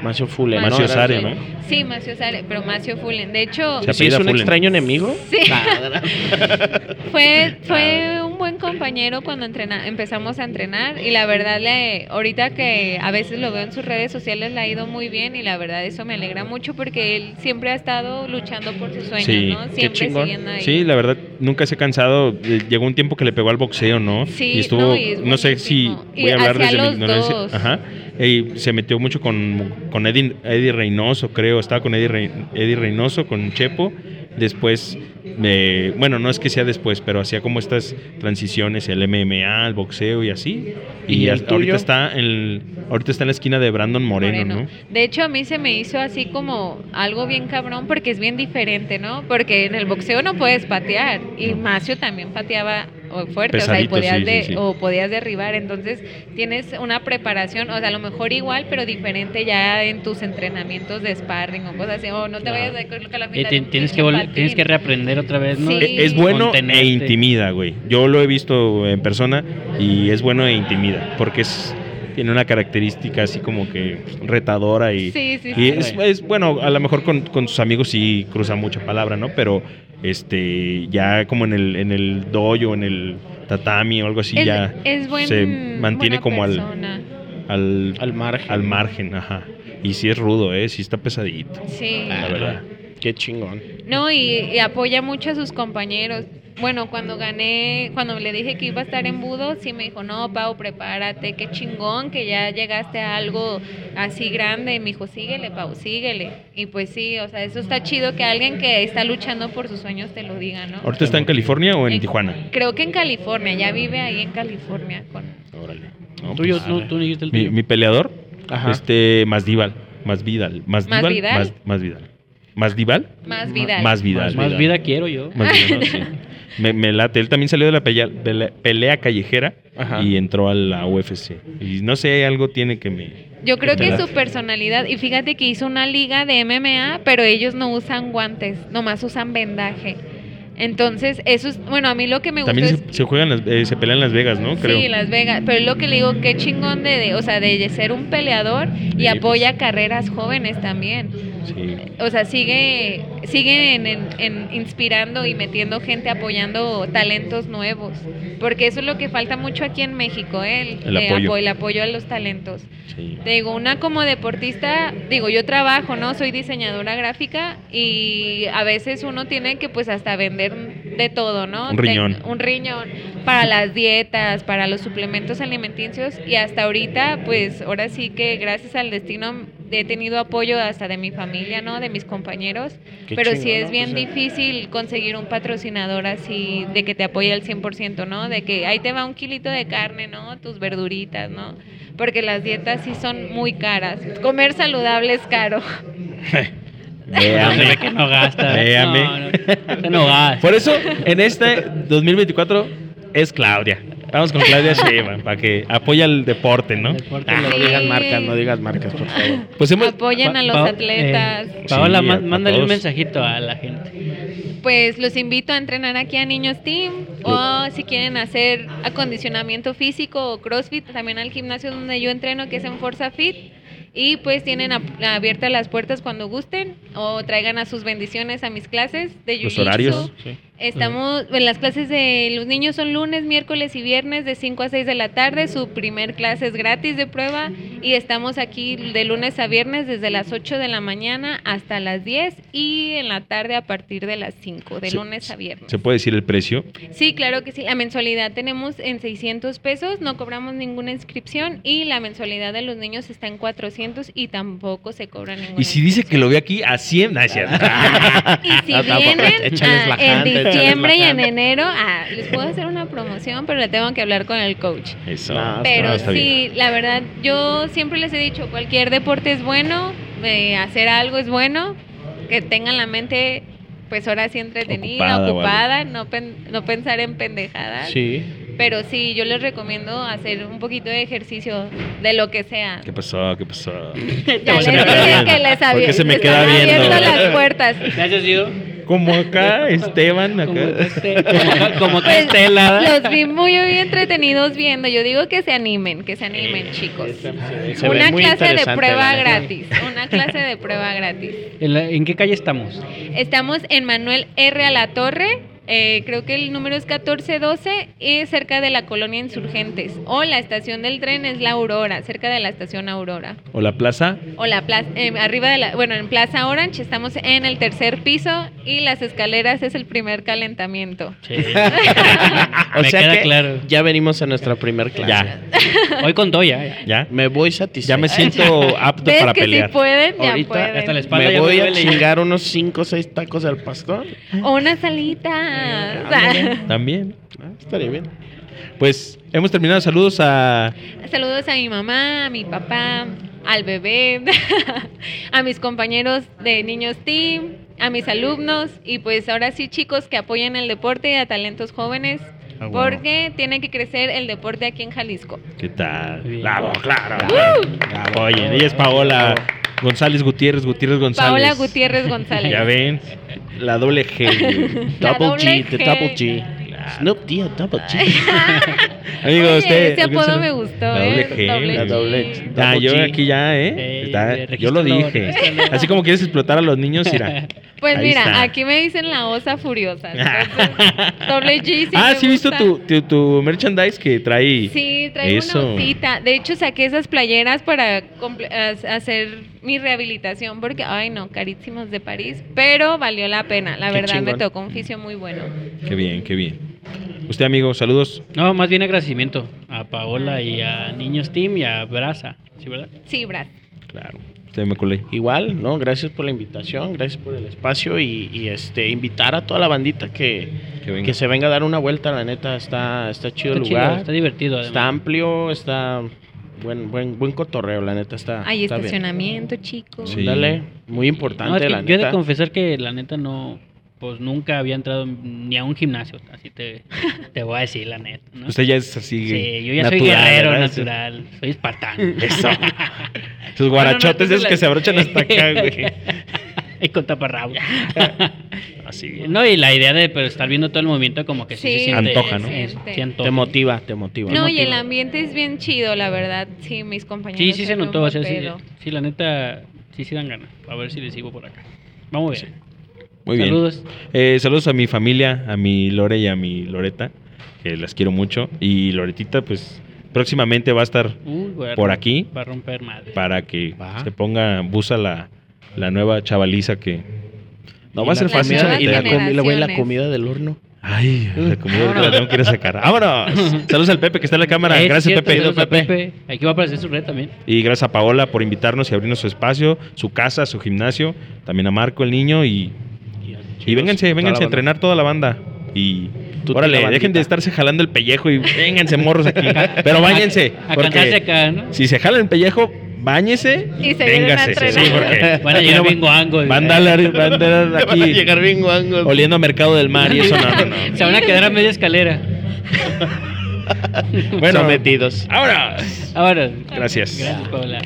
Macio Fullen. Macio ¿no? Sare. ¿no? Sí, Macio Sare, pero Macio Fullen. De hecho, Se ¿Sí es un extraño enemigo? Sí. Ah, fue, fue un buen compañero cuando entrena, empezamos a entrenar y la verdad, le, ahorita que a veces lo veo en sus redes sociales, le ha ido muy bien y la verdad eso me alegra mucho porque él siempre ha estado luchando por sus sueños, Sí, ¿no? Siempre siguiendo ahí. Sí, la verdad, nunca se ha cansado. Eh, Llegó un tiempo que le pegó al boxeo, ¿no? Sí, y estuvo, no, y es no sé si voy a hablar desde mi ignorancia. dos. Ajá. Y se metió mucho con, con Eddie, Eddie Reynoso, creo. Estaba con Eddie, Rey- Eddie Reynoso, con Chepo. Después, eh, bueno, no es que sea después, pero hacía como estas transiciones, el MMA, el boxeo y así. Y, ahorita está en ahorita está en la esquina de Brandon Moreno, Moreno. ¿no? De hecho, a mí se me hizo así como algo bien cabrón porque es bien diferente, ¿no? Porque en el boxeo no puedes patear y Macio también pateaba, o fuerte, o sea, y podías sí, de- sí, sí. o podías derribar, entonces tienes una preparación, o sea, a lo mejor igual, pero diferente ya en tus entrenamientos de sparring o cosas así, o no te vayas de con la Y mitad de un tienes, que vol- tienes patín. que reaprender otra vez, ¿no? Sí. E- Es bueno e intimida, güey. Yo lo he visto en persona y es bueno e intimida, porque es tiene una característica así como que retadora y, Sí, sí, y sí. es, es, bueno, a lo mejor con, con sus amigos sí cruza mucha palabra, ¿no? Pero este ya como en el en el dojo, en el tatami o algo así es, ya es buen- se mantiene buena como al, al Al margen. al margen, ajá. Y sí es rudo, eh, sí está pesadito, Sí. la verdad. Qué chingón. No, y, y apoya mucho a sus compañeros. Bueno, cuando gané, cuando le dije que iba a estar en Budo, sí me dijo, no, Pau, prepárate, qué chingón, que ya llegaste a algo así grande. Y me dijo, síguele, Pau, síguele. Y pues sí, o sea, eso está chido que alguien que está luchando por sus sueños te lo diga, ¿no? ¿Ahorita está en California o en En- Tijuana? Creo que en California, ya vive ahí en California. Con... Órale. No, Tú, yo- pues, no, tú no dijiste el mi, tuyo. mi peleador, Ajá. este, más Vidal, más Vidal, más ¿Más Vidal, Vidal? más, más Vidal, más Vidal, Más Vidal. más Vidal, Más vida quiero yo. Más Vidal, ¿no? Sí. Me, me late. Él también salió de la pelea, de la pelea callejera Ajá. y entró a la UFC. Y no sé, algo tiene que me. Yo creo que su personalidad, y fíjate que hizo una liga de MMA, pero ellos no usan guantes, nomás usan vendaje. Entonces, eso es, bueno, a mí lo que me gustó También es... se, se juegan, las- eh, se pelean en Las Vegas, ¿no? Creo. Sí, Las Vegas, pero es lo que le digo, qué chingón de, de- o sea, de ser un peleador y Sí, apoya pues. carreras jóvenes también. Sí. O sea, sigue, sigue en, en- en inspirando y metiendo gente apoyando talentos nuevos. Porque eso es lo que falta mucho aquí en México, ¿eh? El eh, apoyo. apo- el apoyo a los talentos. sí. Te digo, una como deportista, digo, yo trabajo, ¿no? Soy diseñadora gráfica y a veces uno tiene que pues hasta vender de todo, ¿no? Un riñón. Ten- un riñón para las dietas, para los suplementos alimenticios y hasta ahorita pues ahora sí que gracias al destino he tenido apoyo hasta de mi familia, ¿no? De mis compañeros, Qué pero sí es ¿no? bien eh. difícil conseguir un patrocinador así de que te apoye al 100%, ¿no? De que ahí te va un kilito de carne, ¿no? Tus verduritas, ¿no? Porque las dietas sí son muy caras. Comer saludable es caro. Véame. que no gasta. Véame. No, no, no gasta. Por eso, en este 2024 es Claudia. Vamos con Claudia Sheinbaum para que apoya el deporte, ¿no? Deporte Ah, no Sí. digas marcas, no digas marcas, por favor. Pues hemos, Apoyen a los Pa- atletas. eh, Paola, Sí, ma- a- a mándale un mensajito a la gente. Pues los invito a entrenar aquí a Niños Team o si quieren hacer acondicionamiento físico o CrossFit, también al gimnasio donde yo entreno que es en Forza Fit. Y pues tienen abiertas las puertas cuando gusten o traigan a sus bendiciones a mis clases de Los Jiu-Jitsu. horarios. Sí. Estamos, en las clases de los niños son lunes, miércoles y viernes de 5 a 6 de la tarde. Su primer clase es gratis de prueba y estamos aquí de lunes a viernes desde las 8 de la mañana hasta las 10 y en la tarde a partir de las 5, de lunes a viernes. ¿Se puede decir el precio? Sí, claro que sí. La mensualidad tenemos en 600 pesos, no cobramos ninguna inscripción y la mensualidad de los niños está en 400 y tampoco se cobra ninguna Y si dice que lo ve aquí a 100, no. Y si vienen la diciembre y en enero, ah, les puedo hacer una promoción, pero le tengo que hablar con el coach. Eso. No, Pero sí, bien. la verdad, yo siempre les he dicho, cualquier deporte es bueno, eh, hacer algo es bueno, que tengan la mente, pues ahora sí entretenida, Ocupada no, pen- no pensar en pendejadas. Sí. Pero sí, yo les recomiendo hacer un poquito de ejercicio de lo que sea. ¿Qué pasó? ¿Qué pasó? Ya les dije que les ¿Por había se me queda abierto las puertas. Gracias, Diego. Como acá, Esteban, Como acá. este- como acá- como que Pues, Estela. los vi muy, muy entretenidos viendo. Yo digo que se animen, que se animen, chicos. Se Una clase de prueba gratis. Una clase de prueba gratis. ¿En, la- en qué calle estamos? Estamos en Manuel R. a la Torre. Eh, creo que el número es 1412 y cerca de la colonia Insurgentes. O la estación del tren es la Aurora, cerca de la estación Aurora. O la plaza. O la plaza, eh, arriba de la, bueno, en Plaza Orange estamos en el tercer piso y las escaleras es el primer calentamiento. Sí. O Me sea queda que claro. ya venimos a nuestra primer clase. Ya. Hoy con todo ya. ya. Me voy satisfecho. Ya me siento apto ¿Ves para que pelear. si pueden? Ya Ahorita, pueden. hasta la espalda Me voy a chingar unos 5 o 6 tacos al pastor. O una salita. O sea, También. Ah, estaría bien. Pues hemos terminado. Saludos a. Saludos a mi mamá, a mi papá, al bebé, a mis compañeros de Niños Team, a mis alumnos y pues ahora sí chicos que apoyen el deporte y a talentos jóvenes. Ah, wow. porque tiene que crecer el deporte aquí en Jalisco. ¿Qué tal? Bien. Bravo, claro. Oye, ella es Paola González Gutiérrez, Gutiérrez González. Paola Gutiérrez González. Ya ven, la doble G. Double G, the. Double G. Snoop Dogg, Double G. Amigo, Oye, usted. ese apodo me gustó, La ¿eh? doble G. Doble La G. doble Ya, Double yo G. aquí ya, ¿eh? Eh, Está- yo lo dije. Así como quieres explotar a los niños, mira. Pues Ahí mira, está. aquí me dicen la osa furiosa. entonces, doble G sí ah, me sí, he visto tu, tu, tu merchandise que trae. Sí, Eso. una osita. De hecho, saqué esas playeras para hacer mi rehabilitación porque, ay no, carísimos de París, pero valió la pena. La Qué verdad, me chingón. tocó un oficio muy bueno. Qué bien, qué bien. Usted, amigo, saludos. No, más bien agradecimiento a Paola y a Niños Team y a Brasa, ¿sí, verdad? Sí, Brad. Claro. Usted me colé. Igual, ¿no? Gracias por la invitación, gracias por el espacio y, y, este invitar a toda la bandita que, Que venga. que se venga a dar una vuelta, la neta, está, está chido Está el chido, lugar. está divertido. Está amplio, está buen, buen, buen cotorreo, la neta está. Hay está bien. estacionamiento, chicos. Sí. Dale, muy No, importante, es que la yo he de neta. confesar que la neta no, pues nunca había entrado ni a un gimnasio, así te, te voy a decir la neta. ¿no? Usted ya es así. Sí, yo ya soy natural, guerrero ¿verdad? natural, soy espartano. Eso. Sus guarachotes no, esos que se abrochan hasta acá, güey. y con taparrabos. Así. no, y la idea de pero, estar viendo todo el movimiento como que sí, Sí, se siente. Antoja, ¿no? sí, siente. sí antoja. Te motiva, te motiva. No, y el ambiente es bien chido, la verdad. Sí, mis compañeros. Sí, sí se notó, o sea, sí, sí, la neta, sí, sí dan ganas. A ver si les sigo por acá. Vamos bien. Muy bien. Saludos. Eh, saludos a mi familia, a mi Lore y a mi Loreta, que las quiero mucho. Y Loretita, pues próximamente va a estar Uy, voy a por aquí Va a romper madre. para que Va. se ponga busa la, la nueva chavaliza que... No va a ser fácil y la, y la comida del horno. Ay, la comida la tengo que ir a sacar. ¡Vámonos! Saludos al Pepe que está en la cámara. Gracias, cierto, Pepe. saludos a Pepe. Aquí va a aparecer su red también. Y gracias a Paola por invitarnos y abrirnos su espacio, su casa, su gimnasio. También a Marco, el niño. Y, y vénganse, vénganse a entrenar toda la banda. Y Tú órale, dejen de estarse jalando el pellejo y vénganse morros aquí. Pero váyanse. A, a porque acá, ¿no? si se jalan el pellejo, báñese Y se véngase. Sí, porque Van a llegar bien guangos. Van a andar, van a andar Van a aquí llegar bien guangos. oliendo a Mercado del Mar y eso no, no, no. Se van a quedar a media escalera. Bueno, Sometidos. ahora. Ahora. Gracias. Gracias, Paola.